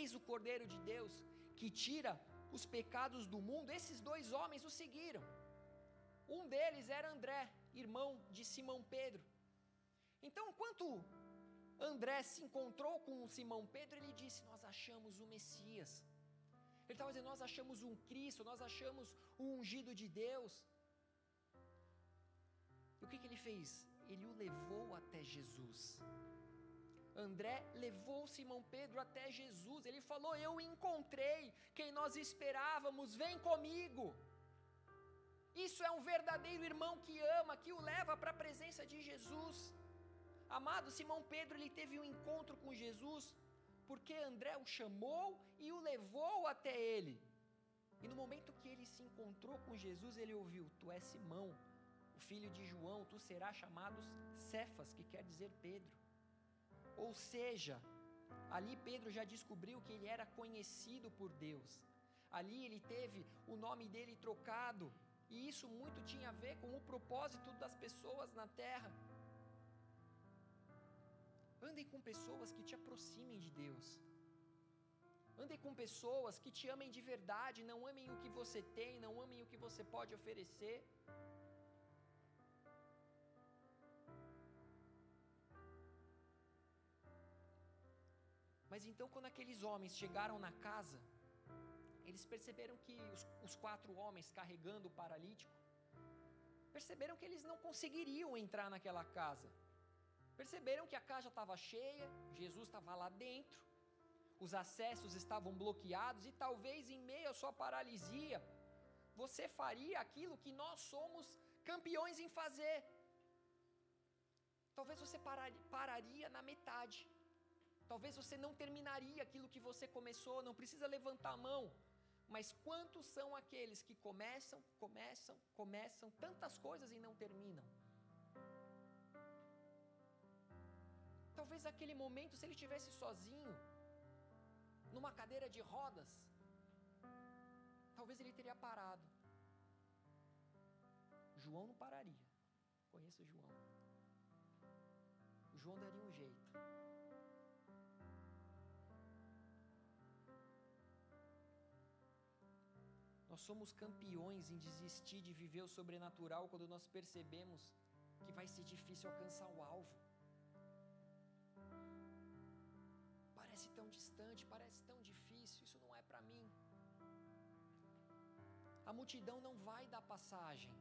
Eis o Cordeiro de Deus que tira os pecados do mundo, esses dois homens o seguiram. Um deles era André, irmão de Simão Pedro. Então, enquanto André se encontrou com Simão Pedro, ele disse: Nós achamos o Messias. Ele estava dizendo: Nós achamos um Cristo, nós achamos o ungido de Deus. E o que, que ele fez? Ele o levou até Jesus. André levou Simão Pedro até Jesus. Ele falou: Eu encontrei quem nós esperávamos, vem comigo. Isso é um verdadeiro irmão que ama, que o leva para a presença de Jesus. Amado, Simão Pedro ele teve um encontro com Jesus porque André o chamou e o levou até ele. E no momento que ele se encontrou com Jesus, ele ouviu: Tu és Simão, o filho de João, tu serás chamado Cefas, que quer dizer Pedro. Ou seja, ali Pedro já descobriu que ele era conhecido por Deus. Ali ele teve o nome dele trocado e isso muito tinha a ver com o propósito das pessoas na terra. Andem com pessoas que te aproximem de Deus. Andem com pessoas que te amem de verdade, não amem o que você tem, não amem o que você pode oferecer. Mas então, quando aqueles homens chegaram na casa, eles perceberam que os, os quatro homens carregando o paralítico, perceberam que eles não conseguiriam entrar naquela casa. Perceberam que a casa estava cheia, Jesus estava lá dentro, os acessos estavam bloqueados e talvez em meio à sua paralisia, você faria aquilo que nós somos campeões em fazer. Talvez você pararia na metade. Talvez você não terminaria aquilo que você começou, não precisa levantar a mão. Mas quantos são aqueles que começam, começam, começam tantas coisas e não terminam? Talvez aquele momento, se ele tivesse sozinho, numa cadeira de rodas, talvez ele teria parado. João não pararia. Conheço João. O João daria um jeito. Nós somos campeões em desistir de viver o sobrenatural quando nós percebemos que vai ser difícil alcançar o alvo. Parece tão distante, parece tão difícil, isso não é para mim. A multidão não vai dar passagem.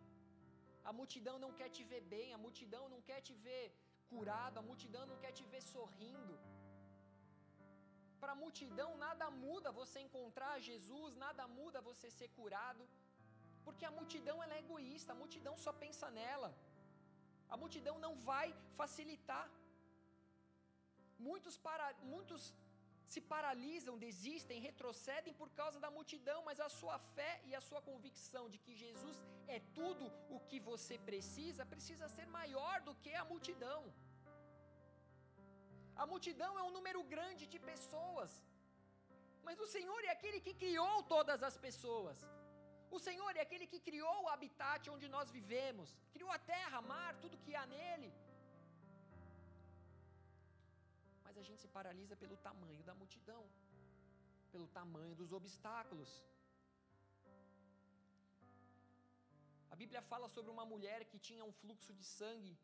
A multidão não quer te ver bem, a multidão não quer te ver curado, a multidão não quer te ver sorrindo. Para a multidão, nada muda você encontrar Jesus, nada muda você ser curado, porque a multidão ela é egoísta, a multidão só pensa nela. A multidão não vai facilitar. Muitos, para, muitos se paralisam, desistem, retrocedem por causa da multidão, mas a sua fé e a sua convicção de que Jesus é tudo o que que você precisa precisa ser maior do que a multidão. A multidão é um número grande de pessoas, mas o Senhor é aquele que criou todas as pessoas. O Senhor é aquele que criou o habitat onde nós vivemos, criou a terra, mar, tudo que há nele. Mas a gente se paralisa pelo tamanho da multidão, pelo tamanho dos obstáculos. A Bíblia fala sobre uma mulher que tinha um fluxo de sangue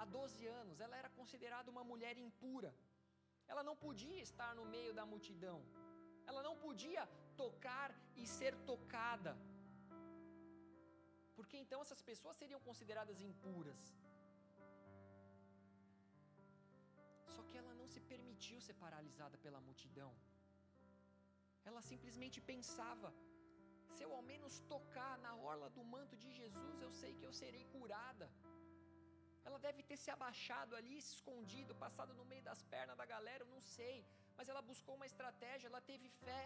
há 12 anos. Ela era considerada uma mulher impura. Ela não podia estar no meio da multidão. Ela não podia tocar e ser tocada. Porque então essas pessoas seriam consideradas impuras. Só que ela não se permitiu ser paralisada pela multidão. Ela simplesmente pensava: se eu ao menos tocar na orla do manto de Jesus, eu sei que eu serei curada. Ela deve ter se abaixado ali, se escondido, passado no meio das pernas da galera, eu não sei. Mas ela buscou uma estratégia, ela teve fé.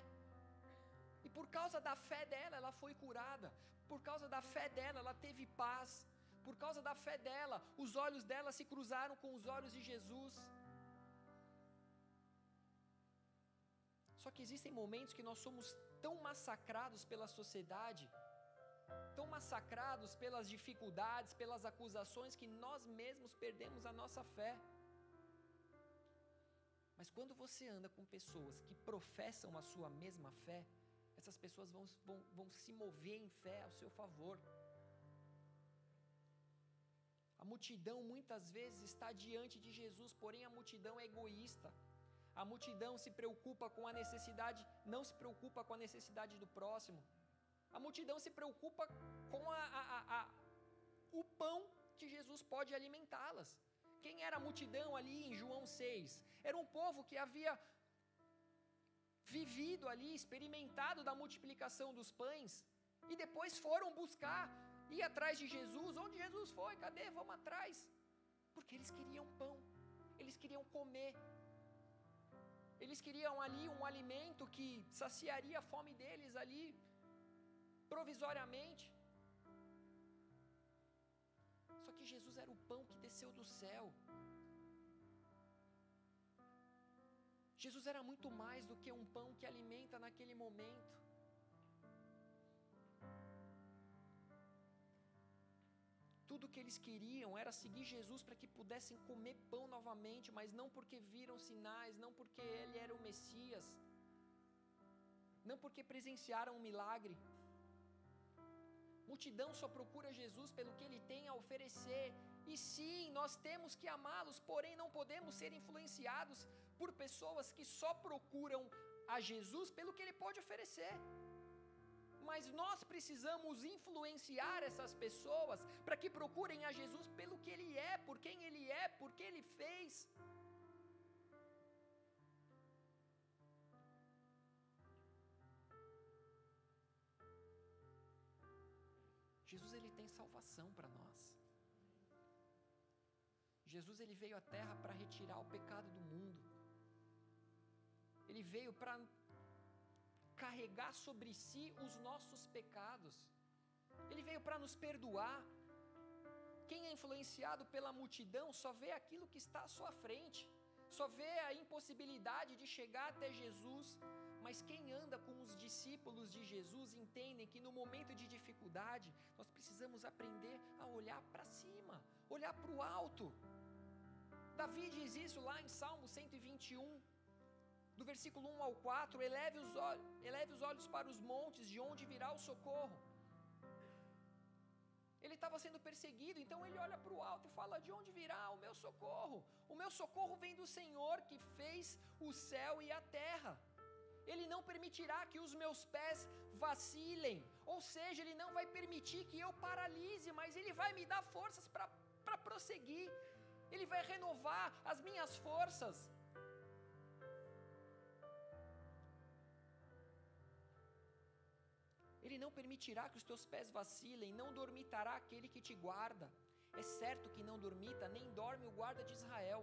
E por causa da fé dela, ela foi curada. Por causa da fé dela, ela teve paz. Por causa da fé dela, os olhos dela se cruzaram com os olhos de Jesus. Só que existem momentos que nós somos tão massacrados pela sociedade, tão massacrados pelas dificuldades, pelas acusações, que nós mesmos perdemos a nossa fé. Mas quando você anda com pessoas que professam a sua mesma fé, essas pessoas vão, vão, vão se mover em fé ao seu favor. A multidão muitas vezes está diante de Jesus, porém a multidão é egoísta. A multidão se preocupa com a necessidade, não se preocupa com a necessidade do próximo. A multidão se preocupa com a, a, a, o pão que Jesus pode alimentá-las. Quem era a multidão ali em João 6? Era um povo que havia vivido ali, experimentado da multiplicação dos pães, e depois foram buscar, ir atrás de Jesus. Onde Jesus foi? Cadê? Vamos atrás. Porque eles queriam pão, eles queriam comer, eles queriam ali um alimento que saciaria a fome deles ali, provisoriamente. Só que Jesus era o pão que desceu do céu. Jesus era muito mais do que um pão que alimenta naquele momento. Tudo que eles queriam era seguir Jesus para que pudessem comer pão novamente, mas não porque viram sinais, não porque ele era o Messias, não porque presenciaram um milagre. Multidão só procura Jesus pelo que ele tem a oferecer. E sim, nós temos que amá-los, porém não podemos ser influenciados por pessoas que só procuram a Jesus pelo que ele pode oferecer. Mas nós precisamos influenciar essas pessoas para que procurem a Jesus pelo que ele é, por quem ele é, por que ele fez. Salvação para nós. Jesus ele veio à terra para retirar o pecado do mundo. Ele veio para carregar sobre si os nossos pecados. Ele veio para nos perdoar. Quem é influenciado pela multidão só vê aquilo que está à sua frente, só vê a impossibilidade de chegar até Jesus. Mas quem anda com os discípulos de Jesus entendem que no momento de dificuldade nós precisamos aprender a olhar para cima, olhar para o alto. Davi diz isso lá em Salmo 121, do versículo 1 ao 4, eleve os, olhos, eleve os olhos para os montes, de onde virá o socorro. Ele estava sendo perseguido, então ele olha para o alto e fala: De onde virá o meu socorro? O meu socorro vem do Senhor que fez o céu e a terra. Ele não permitirá que os meus pés vacilem, ou seja, Ele não vai permitir que eu paralise, mas Ele vai me dar forças para prosseguir, Ele vai renovar as minhas forças. Ele não permitirá que os teus pés vacilem, não dormitará aquele que te guarda. É certo que não dormita, nem dorme o guarda de Israel.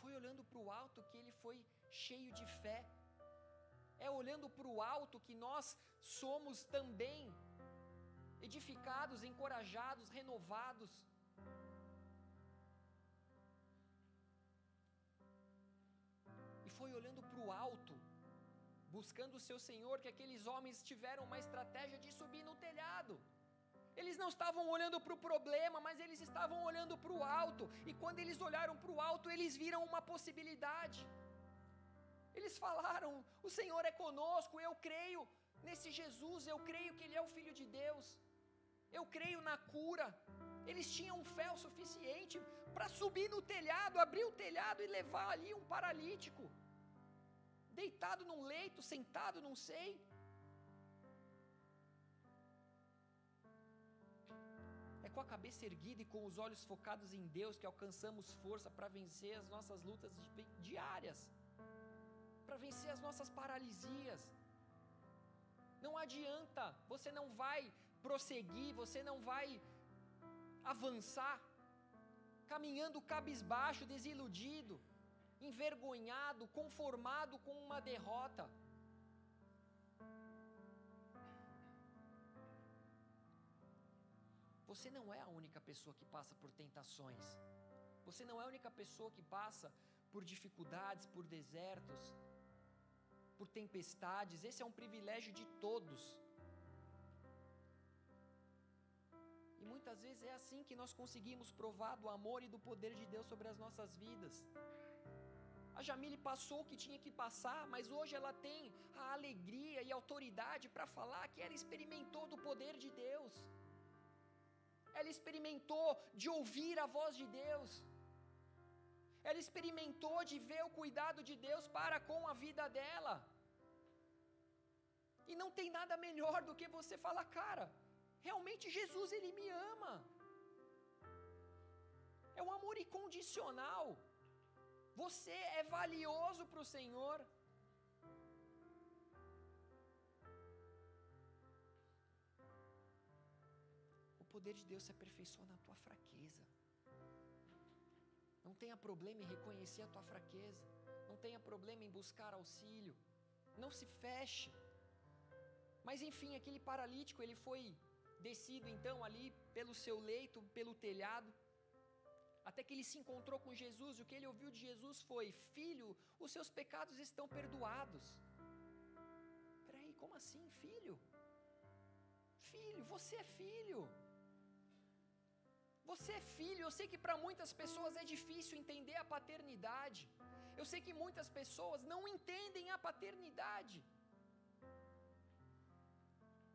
Foi olhando para o alto que ele foi cheio de fé. É olhando para o alto que nós somos também edificados, encorajados, renovados. E foi olhando para o alto, buscando o seu Senhor, que aqueles homens tiveram uma estratégia de subir no telhado. Eles não estavam olhando para o problema, mas eles estavam olhando para o alto. E quando eles olharam para o alto, eles viram uma possibilidade. Eles falaram: O Senhor é conosco, eu creio nesse Jesus, eu creio que Ele é o Filho de Deus, eu creio na cura. Eles tinham fé o suficiente para subir no telhado, abrir o telhado e levar ali um paralítico, deitado num leito, sentado, não sei. É com a cabeça erguida e com os olhos focados em Deus que alcançamos força para vencer as nossas lutas diárias, para vencer as nossas paralisias. Não adianta, você não vai prosseguir, você não vai avançar caminhando cabisbaixo, desiludido, envergonhado, conformado com uma derrota. Você não é a única pessoa que passa por tentações. Você não é a única pessoa que passa por dificuldades, por desertos, por tempestades. Esse é um privilégio de todos. E muitas vezes é assim que nós conseguimos provar do amor e do poder de Deus sobre as nossas vidas. A Jamile passou o que tinha que passar, mas hoje ela tem a alegria e a autoridade para falar que ela experimentou do poder de Deus ela experimentou de ouvir a voz de Deus, ela experimentou de ver o cuidado de Deus para com a vida dela. E não tem nada melhor do que você falar, cara, realmente Jesus ele me ama. É um amor incondicional. Você é valioso para o Senhor. poder de Deus se aperfeiçoa na tua fraqueza. Não tenha problema em reconhecer a tua fraqueza. Não tenha problema em buscar auxílio. Não se feche. Mas enfim, aquele paralítico, ele foi descido então ali pelo seu leito, pelo telhado, até que ele se encontrou com Jesus. E o que ele ouviu de Jesus foi: Filho, os seus pecados estão perdoados. Peraí, como assim, filho? Filho, você é filho. Você é filho, eu sei que para muitas pessoas é difícil entender a paternidade. Eu sei que muitas pessoas não entendem a paternidade.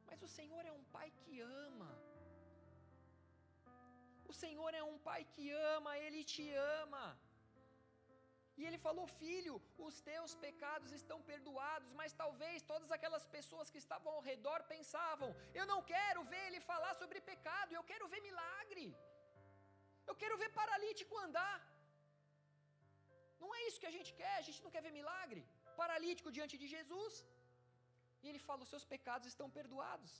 Mas o Senhor é um pai que ama. O Senhor é um pai que ama, ele te ama. E ele falou: Filho, os teus pecados estão perdoados. Mas talvez todas aquelas pessoas que estavam ao redor pensavam: Eu não quero ver ele falar sobre pecado, eu quero ver milagre. Eu quero ver paralítico andar. Não é isso que a gente quer, a gente não quer ver milagre. Paralítico diante de Jesus. E ele fala: os seus pecados estão perdoados.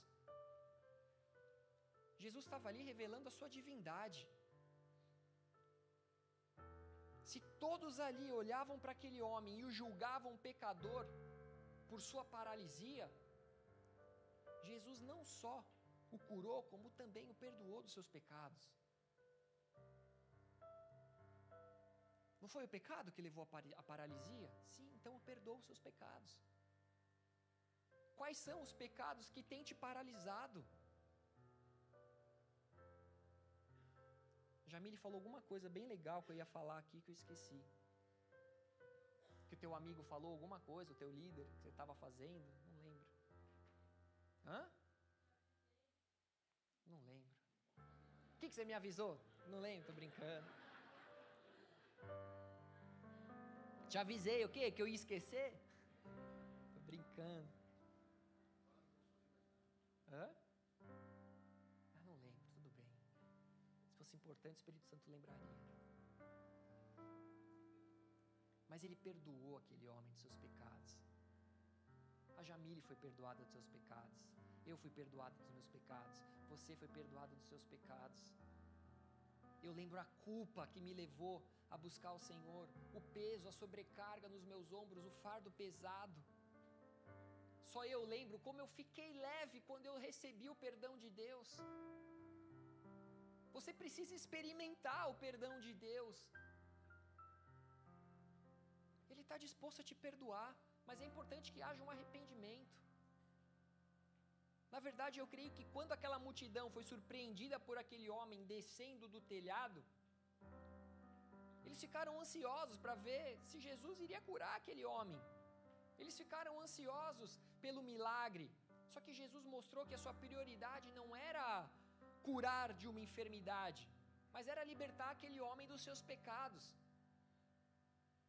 Jesus estava ali revelando a sua divindade. Se todos ali olhavam para aquele homem e o julgavam pecador por sua paralisia, Jesus não só o curou, como também o perdoou dos seus pecados. Não foi o pecado que levou a paralisia? Sim, então perdoa os seus pecados. Quais são os pecados que têm te paralisado? Jamile falou alguma coisa bem legal que eu ia falar aqui que eu esqueci. Que o teu amigo falou alguma coisa, o teu líder, que você estava fazendo, não lembro. Hã? Não lembro. O que, que você me avisou? Não lembro, tô brincando. Te avisei o quê? Que eu ia esquecer? Tô brincando. Hã? Fosse importante, o Espírito Santo lembraria. Mas ele perdoou aquele homem de seus pecados. A Jamile foi perdoada dos seus pecados. Eu fui perdoado dos meus pecados. Você foi perdoado dos seus pecados. Eu lembro a culpa que me levou a buscar o Senhor, o peso, a sobrecarga nos meus ombros, o fardo pesado. Só eu lembro como eu fiquei leve quando eu recebi o perdão de Deus. Você precisa experimentar o perdão de Deus. Ele está disposto a te perdoar, mas é importante que haja um arrependimento. Na verdade, eu creio que quando aquela multidão foi surpreendida por aquele homem descendo do telhado, eles ficaram ansiosos para ver se Jesus iria curar aquele homem. Eles ficaram ansiosos pelo milagre. Só que Jesus mostrou que a sua prioridade não era curar de uma enfermidade, mas era libertar aquele homem dos seus pecados.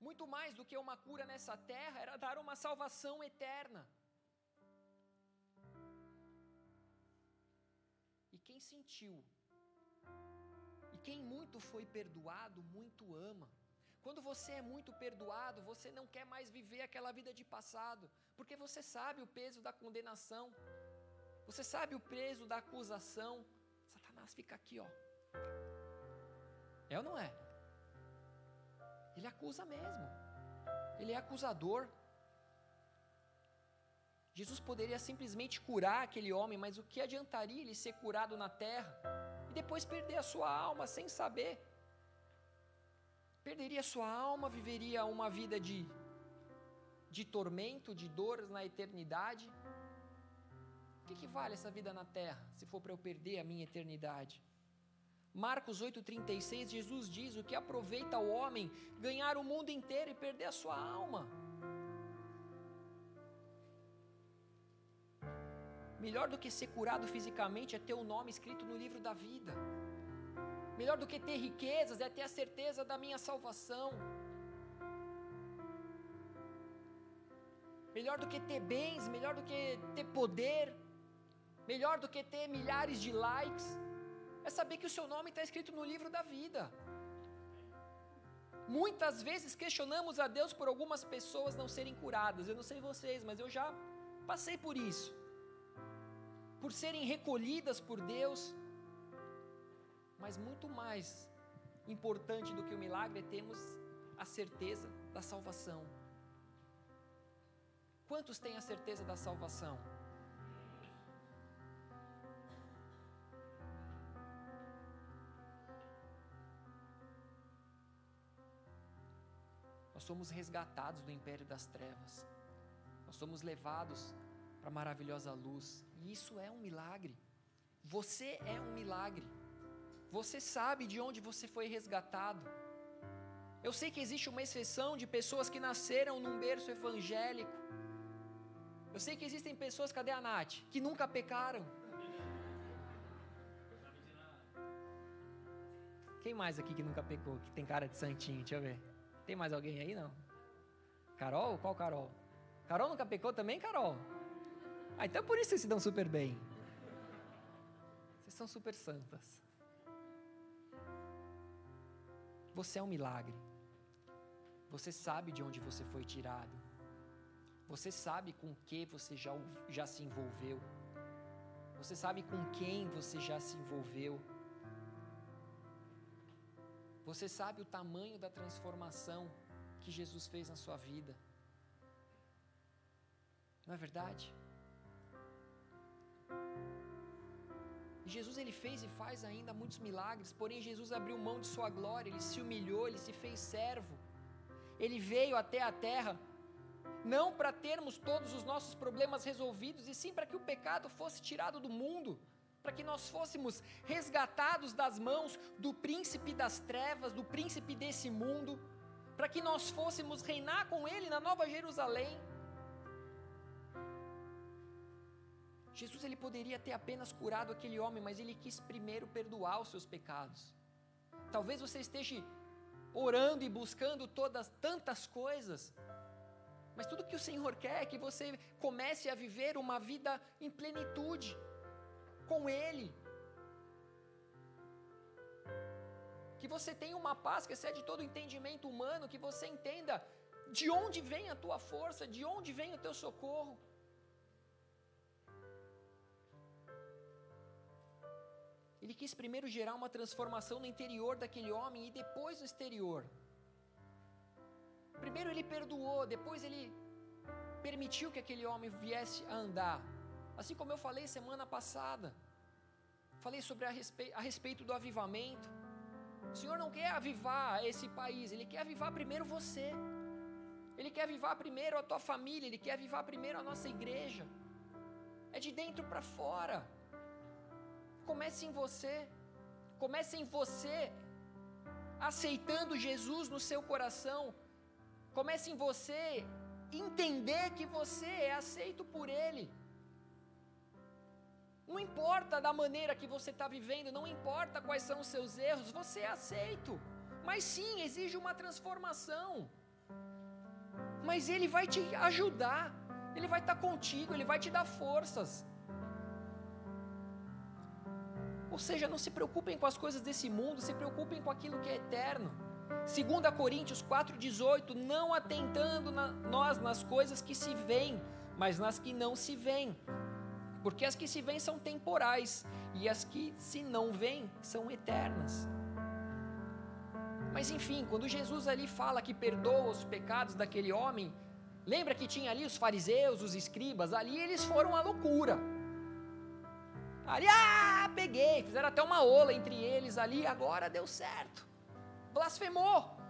Muito mais do que uma cura nessa terra, era dar uma salvação eterna. E quem sentiu, e quem muito foi perdoado, muito ama. Quando você é muito perdoado, você não quer mais viver aquela vida de passado, porque você sabe o peso da condenação, você sabe o peso da acusação. Satanás fica aqui, ó. É ou não é? Ele acusa mesmo. Ele é acusador. Jesus poderia simplesmente curar aquele homem, mas o que adiantaria ele ser curado na terra e depois perder a sua alma sem saber? Perderia a sua alma, viveria uma vida de, de tormento, de dores na eternidade. O que, que vale essa vida na terra, se for para eu perder a minha eternidade? Marcos 8,36, Jesus diz: O que aproveita o homem ganhar o mundo inteiro e perder a sua alma? Melhor do que ser curado fisicamente é ter o nome escrito no livro da vida. Melhor do que ter riquezas é ter a certeza da minha salvação. Melhor do que ter bens, melhor do que ter poder, melhor do que ter milhares de likes é saber que o seu nome está escrito no livro da vida. Muitas vezes questionamos a Deus por algumas pessoas não serem curadas. Eu não sei vocês, mas eu já passei por isso. Por serem recolhidas por Deus. Mas muito mais importante do que o milagre é termos a certeza da salvação. Quantos têm a certeza da salvação? Nós somos resgatados do império das trevas. Nós somos levados para a maravilhosa luz. E isso é um milagre. Você é um milagre. Você sabe de onde você foi resgatado. Eu sei que existe uma exceção de pessoas que nasceram num berço evangélico. Eu sei que existem pessoas, cadê a Nath? Que nunca pecaram. Quem mais aqui que nunca pecou, que tem cara de santinho? Deixa eu ver. Tem mais alguém aí, não? Carol? Qual Carol? Carol nunca pecou também, Carol? Ah, então por isso vocês se dão super bem. Vocês são super santas. Você é um milagre. Você sabe de onde você foi tirado. Você sabe com que você já, já se envolveu. Você sabe com quem você já se envolveu. Você sabe o tamanho da transformação que Jesus fez na sua vida. Não é verdade? Jesus ele fez e faz ainda muitos milagres, porém Jesus abriu mão de sua glória, ele se humilhou, ele se fez servo. Ele veio até a terra não para termos todos os nossos problemas resolvidos, e sim para que o pecado fosse tirado do mundo para que nós fôssemos resgatados das mãos do príncipe das trevas, do príncipe desse mundo, para que nós fôssemos reinar com ele na Nova Jerusalém. Jesus ele poderia ter apenas curado aquele homem, mas ele quis primeiro perdoar os seus pecados. Talvez você esteja orando e buscando todas tantas coisas, mas tudo que o Senhor quer é que você comece a viver uma vida em plenitude com Ele. Que você tenha uma paz que excede todo entendimento humano, que você entenda de onde vem a tua força, de onde vem o teu socorro. Ele quis primeiro gerar uma transformação no interior daquele homem e depois no exterior. Primeiro ele perdoou, depois ele permitiu que aquele homem viesse a andar. Assim como eu falei semana passada, falei sobre a respeito, a respeito do avivamento. O Senhor não quer avivar esse país, Ele quer avivar primeiro você. Ele quer avivar primeiro a tua família, Ele quer avivar primeiro a nossa igreja. É de dentro para fora. Comece em você. Comece em você aceitando Jesus no seu coração. Comece em você entender que você é aceito por Ele. Não importa da maneira que você está vivendo, não importa quais são os seus erros, você é aceito. Mas sim, exige uma transformação. Mas Ele vai te ajudar, Ele vai estar tá contigo, Ele vai te dar forças. Ou seja, não se preocupem com as coisas desse mundo, se preocupem com aquilo que é eterno. 2 Coríntios 4,18: Não atentando na, nós nas coisas que se veem, mas nas que não se veem. Porque as que se veem são temporais, e as que se não veem são eternas. Mas enfim, quando Jesus ali fala que perdoa os pecados daquele homem, lembra que tinha ali os fariseus, os escribas, ali eles foram à loucura. Ali, ah, peguei, fizeram até uma ola entre eles ali, agora deu certo. Blasfemou.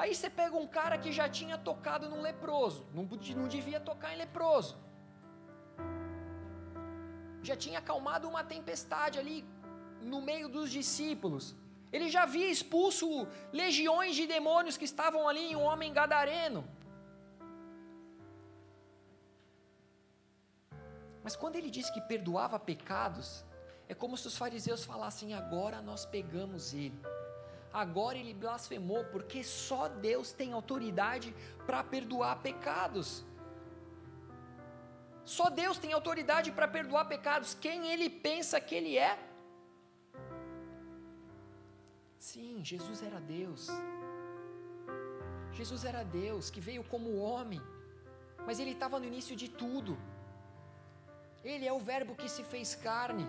Aí você pega um cara que já tinha tocado num leproso, não, não devia tocar em leproso. Já tinha acalmado uma tempestade ali no meio dos discípulos. Ele já havia expulso legiões de demônios que estavam ali em um homem gadareno. Mas quando ele disse que perdoava pecados, é como se os fariseus falassem: agora nós pegamos ele. Agora ele blasfemou, porque só Deus tem autoridade para perdoar pecados. Só Deus tem autoridade para perdoar pecados. Quem ele pensa que ele é? Sim, Jesus era Deus. Jesus era Deus que veio como homem, mas ele estava no início de tudo. Ele é o Verbo que se fez carne.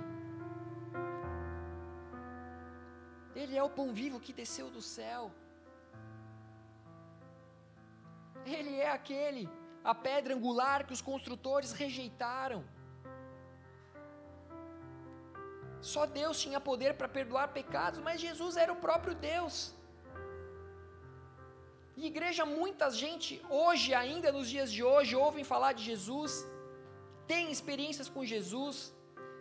Ele é o pão vivo que desceu do céu. Ele é aquele, a pedra angular que os construtores rejeitaram. Só Deus tinha poder para perdoar pecados, mas Jesus era o próprio Deus. E igreja, muita gente hoje, ainda nos dias de hoje, ouvem falar de Jesus, têm experiências com Jesus,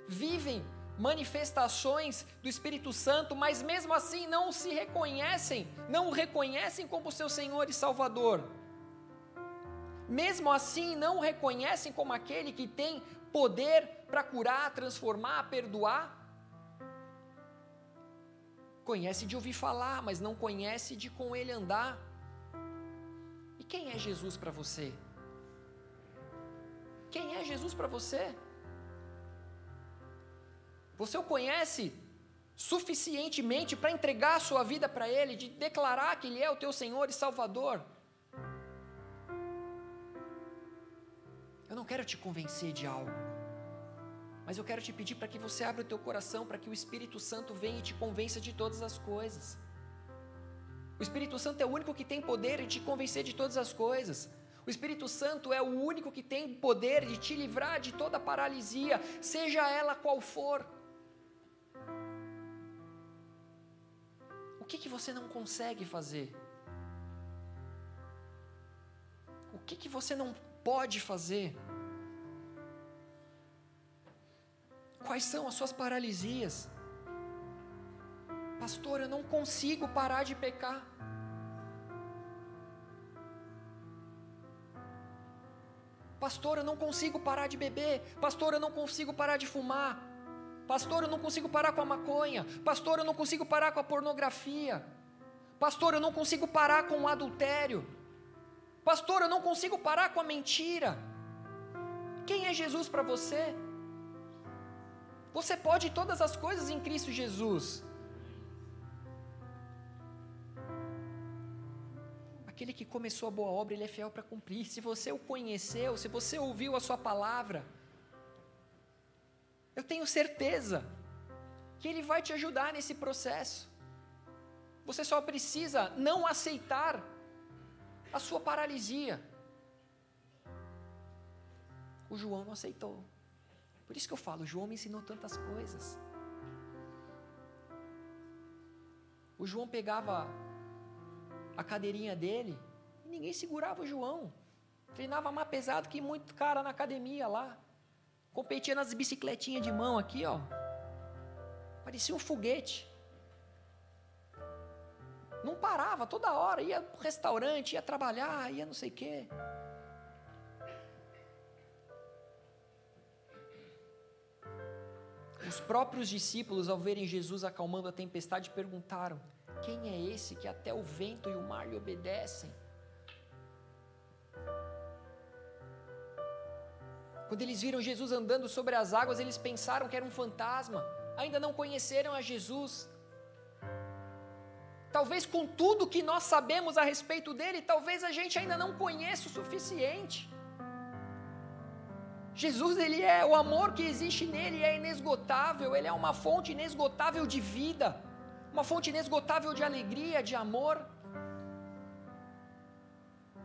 vivem manifestações do Espírito Santo, mas mesmo assim não se reconhecem, não o reconhecem como seu Senhor e Salvador. Mesmo assim não o reconhecem como aquele que tem poder para curar, transformar, perdoar. Conhece de ouvir falar, mas não conhece de com ele andar. E quem é Jesus para você? Quem é Jesus para você? Você o conhece suficientemente para entregar a sua vida para Ele, de declarar que Ele é o teu Senhor e Salvador? Eu não quero te convencer de algo, mas eu quero te pedir para que você abra o teu coração, para que o Espírito Santo venha e te convença de todas as coisas. O Espírito Santo é o único que tem poder de te convencer de todas as coisas. O Espírito Santo é o único que tem poder de te livrar de toda paralisia, seja ela qual for. Que, que você não consegue fazer? O que, que você não pode fazer? Quais são as suas paralisias? Pastor, eu não consigo parar de pecar. Pastor, eu não consigo parar de beber. Pastor, eu não consigo parar de fumar. Pastor, eu não consigo parar com a maconha. Pastor, eu não consigo parar com a pornografia. Pastor, eu não consigo parar com o adultério. Pastor, eu não consigo parar com a mentira. Quem é Jesus para você? Você pode todas as coisas em Cristo Jesus. aquele que começou a boa obra, ele é fiel para cumprir. Se você o conheceu, se você ouviu a sua palavra, eu tenho certeza que ele vai te ajudar nesse processo. Você só precisa não aceitar a sua paralisia. O João não aceitou. Por isso que eu falo, o João me ensinou tantas coisas. O João pegava a cadeirinha dele e ninguém segurava o João. Treinava mais pesado que muito cara na academia lá. Competia nas bicicletinhas de mão aqui, ó. Parecia um foguete. Não parava toda hora, ia pro restaurante, ia trabalhar, ia não sei o quê. Os próprios discípulos, ao verem Jesus acalmando a tempestade, perguntaram: Quem é esse que até o vento e o mar lhe obedecem? Quando eles viram Jesus andando sobre as águas, eles pensaram que era um fantasma, ainda não conheceram a Jesus. Talvez com tudo que nós sabemos a respeito dele, talvez a gente ainda não conheça o suficiente. Jesus, ele é o amor que existe nele é inesgotável, ele é uma fonte inesgotável de vida, uma fonte inesgotável de alegria, de amor.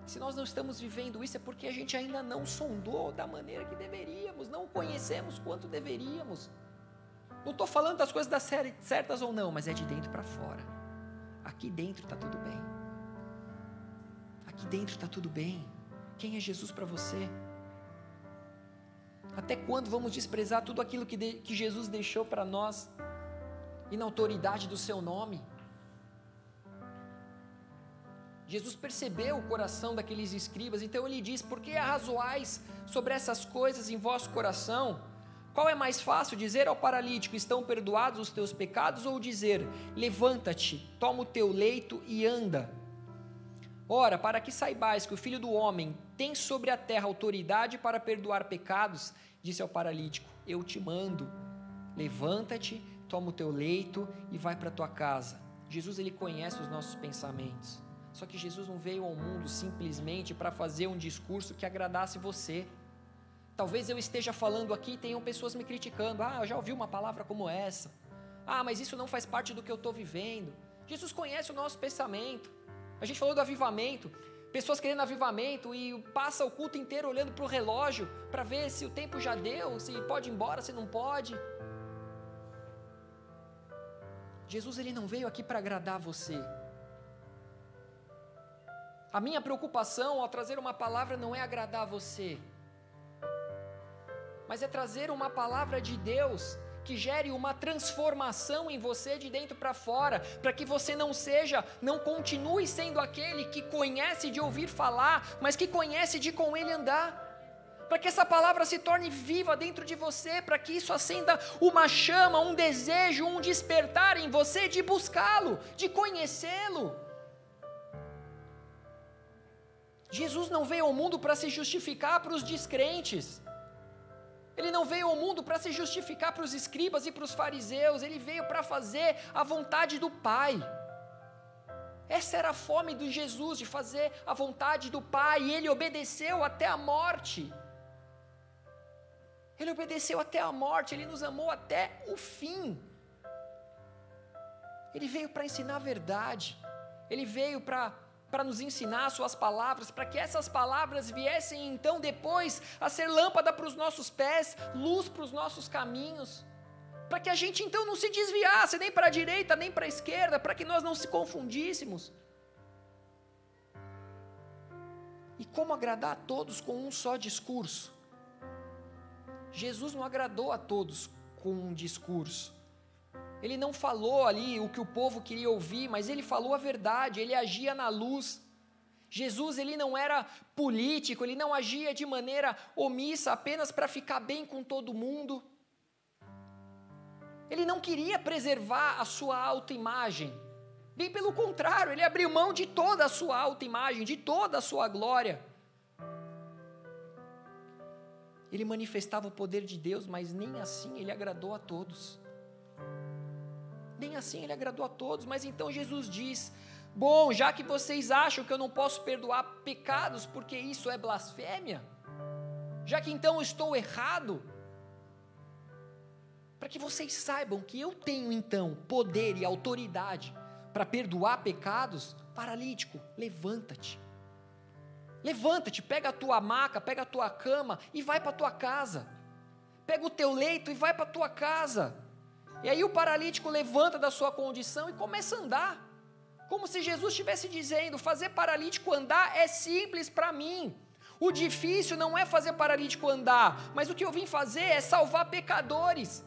Se nós não estamos vivendo isso é porque a gente ainda não sondou da maneira que deveríamos, não conhecemos quanto deveríamos. Não estou falando das coisas das certas ou não, mas é de dentro para fora. Aqui dentro está tudo bem. Aqui dentro está tudo bem. Quem é Jesus para você? Até quando vamos desprezar tudo aquilo que, de, que Jesus deixou para nós e na autoridade do seu nome? Jesus percebeu o coração daqueles escribas, então ele diz: Por que arrazoais sobre essas coisas em vosso coração? Qual é mais fácil dizer ao paralítico: Estão perdoados os teus pecados? Ou dizer: Levanta-te, toma o teu leito e anda? Ora, para que saibais que o filho do homem tem sobre a terra autoridade para perdoar pecados, disse ao paralítico: Eu te mando, levanta-te, toma o teu leito e vai para tua casa. Jesus ele conhece os nossos pensamentos. Só que Jesus não veio ao mundo simplesmente para fazer um discurso que agradasse você. Talvez eu esteja falando aqui e tenham pessoas me criticando. Ah, eu já ouvi uma palavra como essa. Ah, mas isso não faz parte do que eu estou vivendo. Jesus conhece o nosso pensamento. A gente falou do avivamento. Pessoas querendo avivamento e passa o culto inteiro olhando para o relógio para ver se o tempo já deu, se pode ir embora, se não pode. Jesus ele não veio aqui para agradar você. A minha preocupação ao trazer uma palavra não é agradar você, mas é trazer uma palavra de Deus que gere uma transformação em você de dentro para fora, para que você não seja, não continue sendo aquele que conhece de ouvir falar, mas que conhece de com ele andar. Para que essa palavra se torne viva dentro de você, para que isso acenda uma chama, um desejo, um despertar em você de buscá-lo, de conhecê-lo. Jesus não veio ao mundo para se justificar para os descrentes. Ele não veio ao mundo para se justificar para os escribas e para os fariseus, ele veio para fazer a vontade do Pai. Essa era a fome de Jesus, de fazer a vontade do Pai, e ele obedeceu até a morte. Ele obedeceu até a morte, ele nos amou até o fim. Ele veio para ensinar a verdade, ele veio para para nos ensinar suas palavras, para que essas palavras viessem então depois a ser lâmpada para os nossos pés, luz para os nossos caminhos, para que a gente então não se desviasse nem para a direita nem para a esquerda, para que nós não se confundíssemos. E como agradar a todos com um só discurso? Jesus não agradou a todos com um discurso. Ele não falou ali o que o povo queria ouvir, mas ele falou a verdade, ele agia na luz. Jesus ele não era político, ele não agia de maneira omissa apenas para ficar bem com todo mundo. Ele não queria preservar a sua autoimagem. Bem pelo contrário, ele abriu mão de toda a sua autoimagem, de toda a sua glória. Ele manifestava o poder de Deus, mas nem assim ele agradou a todos assim ele agradou a todos. Mas então Jesus diz: Bom, já que vocês acham que eu não posso perdoar pecados porque isso é blasfêmia, já que então eu estou errado, para que vocês saibam que eu tenho então poder e autoridade para perdoar pecados, paralítico, levanta-te. Levanta-te, pega a tua maca, pega a tua cama e vai para a tua casa. Pega o teu leito e vai para a tua casa. E aí o paralítico levanta da sua condição e começa a andar. Como se Jesus estivesse dizendo: fazer paralítico andar é simples para mim. O difícil não é fazer paralítico andar, mas o que eu vim fazer é salvar pecadores.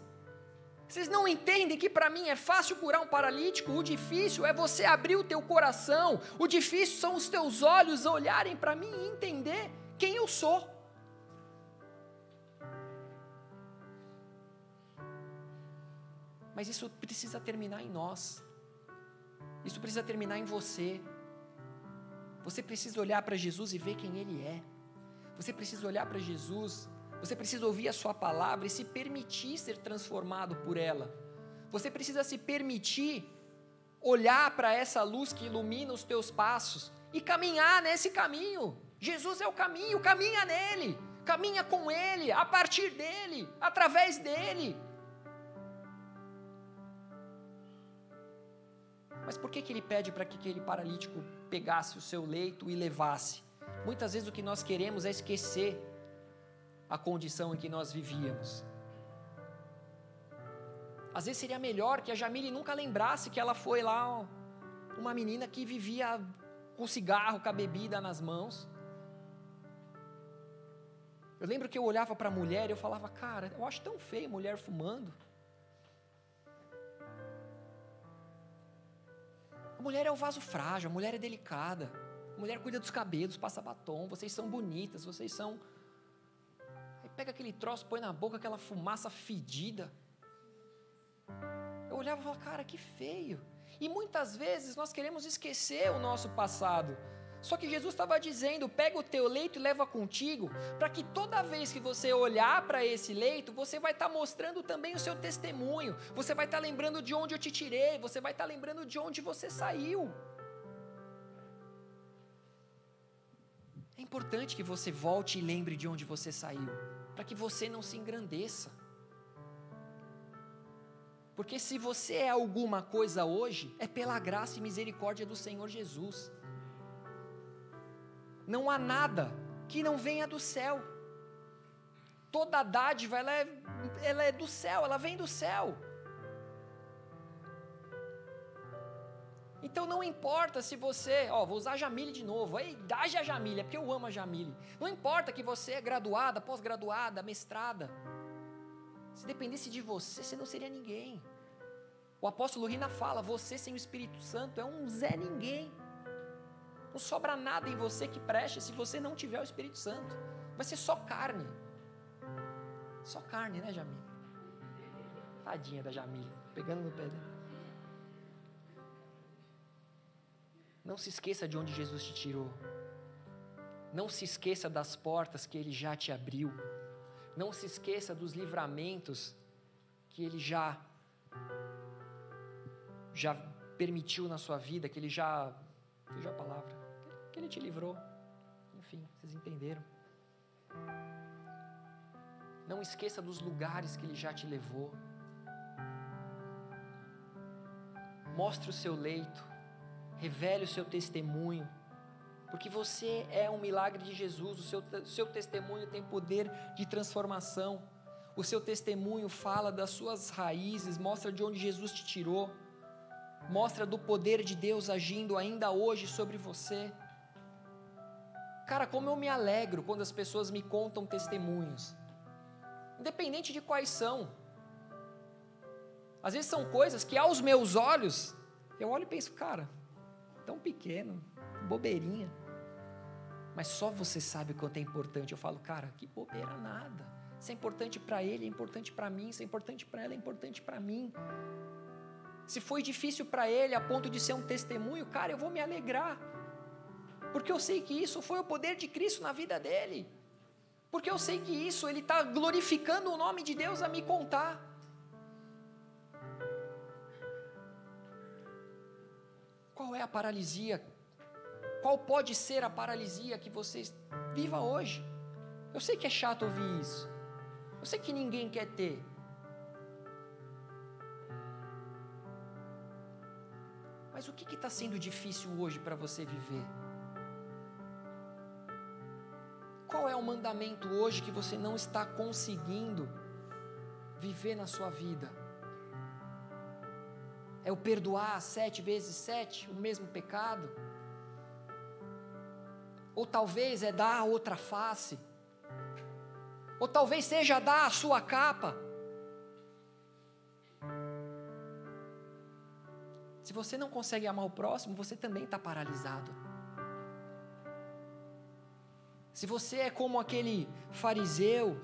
Vocês não entendem que para mim é fácil curar um paralítico? O difícil é você abrir o teu coração. O difícil são os teus olhos olharem para mim e entender quem eu sou. Mas isso precisa terminar em nós. Isso precisa terminar em você. Você precisa olhar para Jesus e ver quem Ele é. Você precisa olhar para Jesus você precisa ouvir a Sua palavra e se permitir ser transformado por ela. Você precisa se permitir olhar para essa luz que ilumina os teus passos e caminhar nesse caminho. Jesus é o caminho, caminha nele, caminha com ele, a partir dele, através dele. Mas por que, que ele pede para que aquele paralítico pegasse o seu leito e levasse? Muitas vezes o que nós queremos é esquecer a condição em que nós vivíamos. Às vezes seria melhor que a Jamile nunca lembrasse que ela foi lá uma menina que vivia com cigarro, com a bebida nas mãos. Eu lembro que eu olhava para a mulher e eu falava, cara, eu acho tão feio mulher fumando. A mulher é o vaso frágil, a mulher é delicada. A mulher cuida dos cabelos, passa batom, vocês são bonitas, vocês são pega aquele troço, põe na boca aquela fumaça fedida. Eu olhava e falava, cara, que feio. E muitas vezes nós queremos esquecer o nosso passado. Só que Jesus estava dizendo: pega o teu leito e leva contigo, para que toda vez que você olhar para esse leito, você vai estar tá mostrando também o seu testemunho, você vai estar tá lembrando de onde eu te tirei, você vai estar tá lembrando de onde você saiu. É importante que você volte e lembre de onde você saiu para que você não se engrandeça. Porque se você é alguma coisa hoje, é pela graça e misericórdia do Senhor Jesus. Não há nada que não venha do céu. Toda dádiva, ela é, ela é do céu, ela vem do céu. Então não importa se você, ó, vou usar a Jamile de novo, aí dá a Jamile, é porque eu amo a Jamile. Não importa que você é graduada, pós-graduada, mestrada. Se dependesse de você, você não seria ninguém. O apóstolo Rina fala: você sem o Espírito Santo é um Zé Ninguém. Não sobra nada em você que preste se você não tiver o Espírito Santo. Vai ser só carne. Só carne, né, Jamile? Tadinha da Jamile, pegando no pé dela. Não se esqueça de onde Jesus te tirou. Não se esqueça das portas que Ele já te abriu. Não se esqueça dos livramentos que Ele já já permitiu na sua vida, que Ele já fugiu a palavra, Ele te livrou. Enfim, vocês entenderam. Não esqueça dos lugares que Ele já te levou. Mostre o seu leito revele o seu testemunho, porque você é um milagre de Jesus, o seu, o seu testemunho tem poder de transformação, o seu testemunho fala das suas raízes, mostra de onde Jesus te tirou, mostra do poder de Deus agindo ainda hoje sobre você. Cara, como eu me alegro quando as pessoas me contam testemunhos, independente de quais são. Às vezes são coisas que aos meus olhos, eu olho e penso, cara, tão pequeno, bobeirinha. Mas só você sabe o quanto é importante. Eu falo, cara, que bobeira nada. Isso é importante para ele, é importante para mim, isso é importante para ela, é importante para mim. Se foi difícil para ele a ponto de ser um testemunho, cara, eu vou me alegrar. Porque eu sei que isso foi o poder de Cristo na vida dele. Porque eu sei que isso, ele está glorificando o nome de Deus a me contar. Qual é a paralisia? Qual pode ser a paralisia que você viva hoje? Eu sei que é chato ouvir isso. Eu sei que ninguém quer ter. Mas o que está sendo difícil hoje para você viver? Qual é o mandamento hoje que você não está conseguindo viver na sua vida? É o perdoar sete vezes sete, o mesmo pecado? Ou talvez é dar outra face? Ou talvez seja dar a sua capa? Se você não consegue amar o próximo, você também está paralisado. Se você é como aquele fariseu,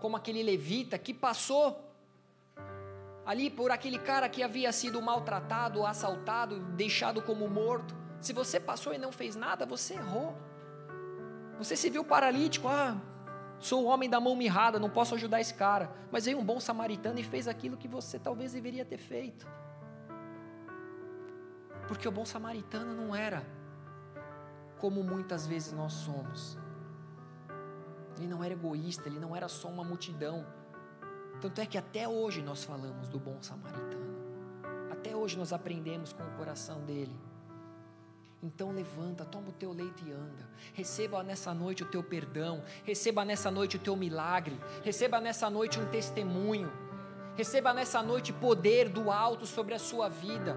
como aquele levita que passou ali por aquele cara que havia sido maltratado, assaltado, deixado como morto, se você passou e não fez nada, você errou. Você se viu paralítico, ah, sou o homem da mão mirrada, não posso ajudar esse cara. Mas veio um bom samaritano e fez aquilo que você talvez deveria ter feito. Porque o bom samaritano não era como muitas vezes nós somos. Ele não era egoísta, ele não era só uma multidão. Tanto é que até hoje nós falamos do bom samaritano. Até hoje nós aprendemos com o coração dele. Então levanta, toma o teu leite e anda. Receba nessa noite o teu perdão, receba nessa noite o teu milagre, receba nessa noite um testemunho. Receba nessa noite poder do alto sobre a sua vida.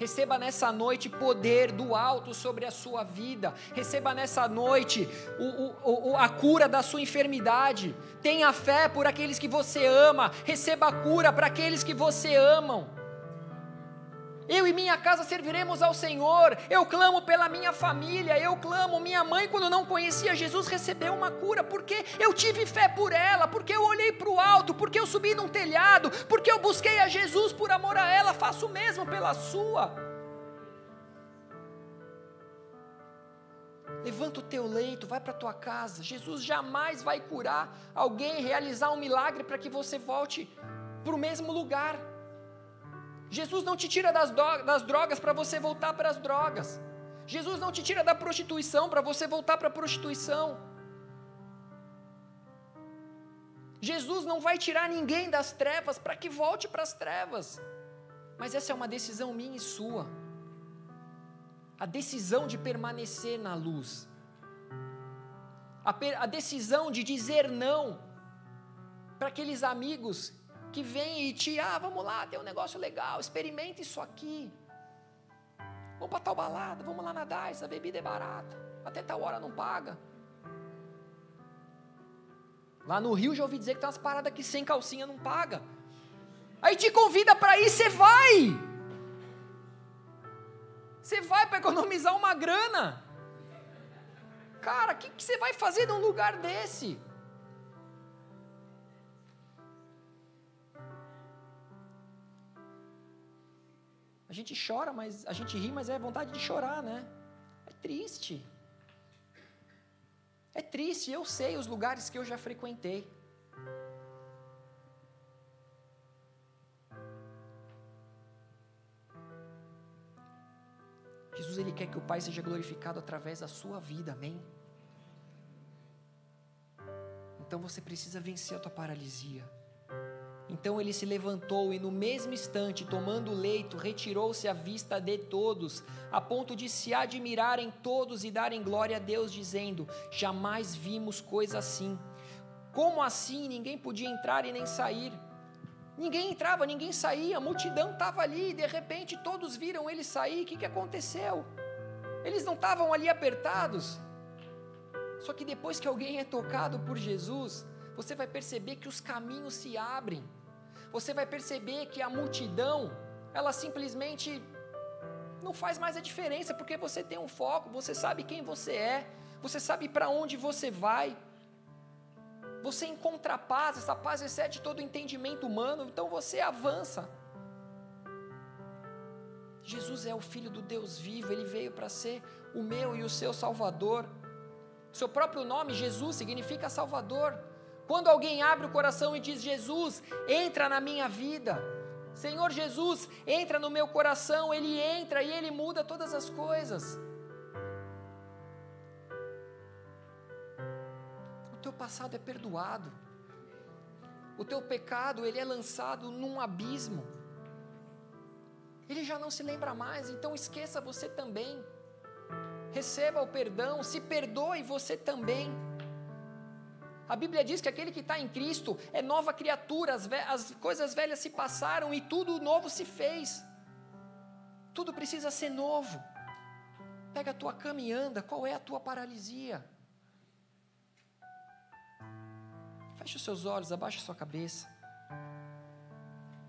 Receba nessa noite poder do alto sobre a sua vida. Receba nessa noite o, o, o, a cura da sua enfermidade. Tenha fé por aqueles que você ama. Receba a cura para aqueles que você amam. Eu e minha casa serviremos ao Senhor. Eu clamo pela minha família. Eu clamo. Minha mãe, quando não conhecia Jesus, recebeu uma cura. Porque eu tive fé por ela. Porque eu olhei para o alto. Porque eu subi num telhado. Porque eu busquei a Jesus por amor a ela. Faço o mesmo pela sua. Levanta o teu leito, vai para a tua casa. Jesus jamais vai curar alguém, realizar um milagre para que você volte para o mesmo lugar. Jesus não te tira das, das drogas para você voltar para as drogas. Jesus não te tira da prostituição para você voltar para a prostituição. Jesus não vai tirar ninguém das trevas para que volte para as trevas. Mas essa é uma decisão minha e sua. A decisão de permanecer na luz. A, a decisão de dizer não para aqueles amigos que vem e te, ah, vamos lá, tem um negócio legal, experimente isso aqui. Vamos para tal balada, vamos lá nadar, essa bebida é barata, até tal hora não paga. Lá no Rio já ouvi dizer que tem umas paradas que sem calcinha não paga. Aí te convida para ir, você vai. Você vai para economizar uma grana. Cara, o que, que você vai fazer num lugar desse? A gente chora, mas a gente ri, mas é vontade de chorar, né? É triste. É triste, eu sei os lugares que eu já frequentei. Jesus ele quer que o Pai seja glorificado através da sua vida, amém? Então você precisa vencer a tua paralisia. Então ele se levantou e, no mesmo instante, tomando o leito, retirou-se à vista de todos, a ponto de se admirarem todos e darem glória a Deus, dizendo: Jamais vimos coisa assim. Como assim ninguém podia entrar e nem sair? Ninguém entrava, ninguém saía, a multidão estava ali, e de repente todos viram ele sair. O que, que aconteceu? Eles não estavam ali apertados. Só que depois que alguém é tocado por Jesus, você vai perceber que os caminhos se abrem você vai perceber que a multidão, ela simplesmente não faz mais a diferença, porque você tem um foco, você sabe quem você é, você sabe para onde você vai. Você encontra paz, essa paz excede todo o entendimento humano, então você avança. Jesus é o Filho do Deus vivo, ele veio para ser o meu e o seu Salvador. Seu próprio nome, Jesus, significa Salvador. Quando alguém abre o coração e diz: Jesus, entra na minha vida. Senhor Jesus, entra no meu coração, ele entra e ele muda todas as coisas. O teu passado é perdoado. O teu pecado, ele é lançado num abismo. ele já não se lembra mais, então esqueça você também. Receba o perdão, se perdoe você também. A Bíblia diz que aquele que está em Cristo é nova criatura, as, as, coisas velhas se passaram e tudo novo se fez. Tudo precisa ser novo. Pega a tua cama e anda, qual é a tua paralisia? Feche os seus olhos, abaixa a sua cabeça.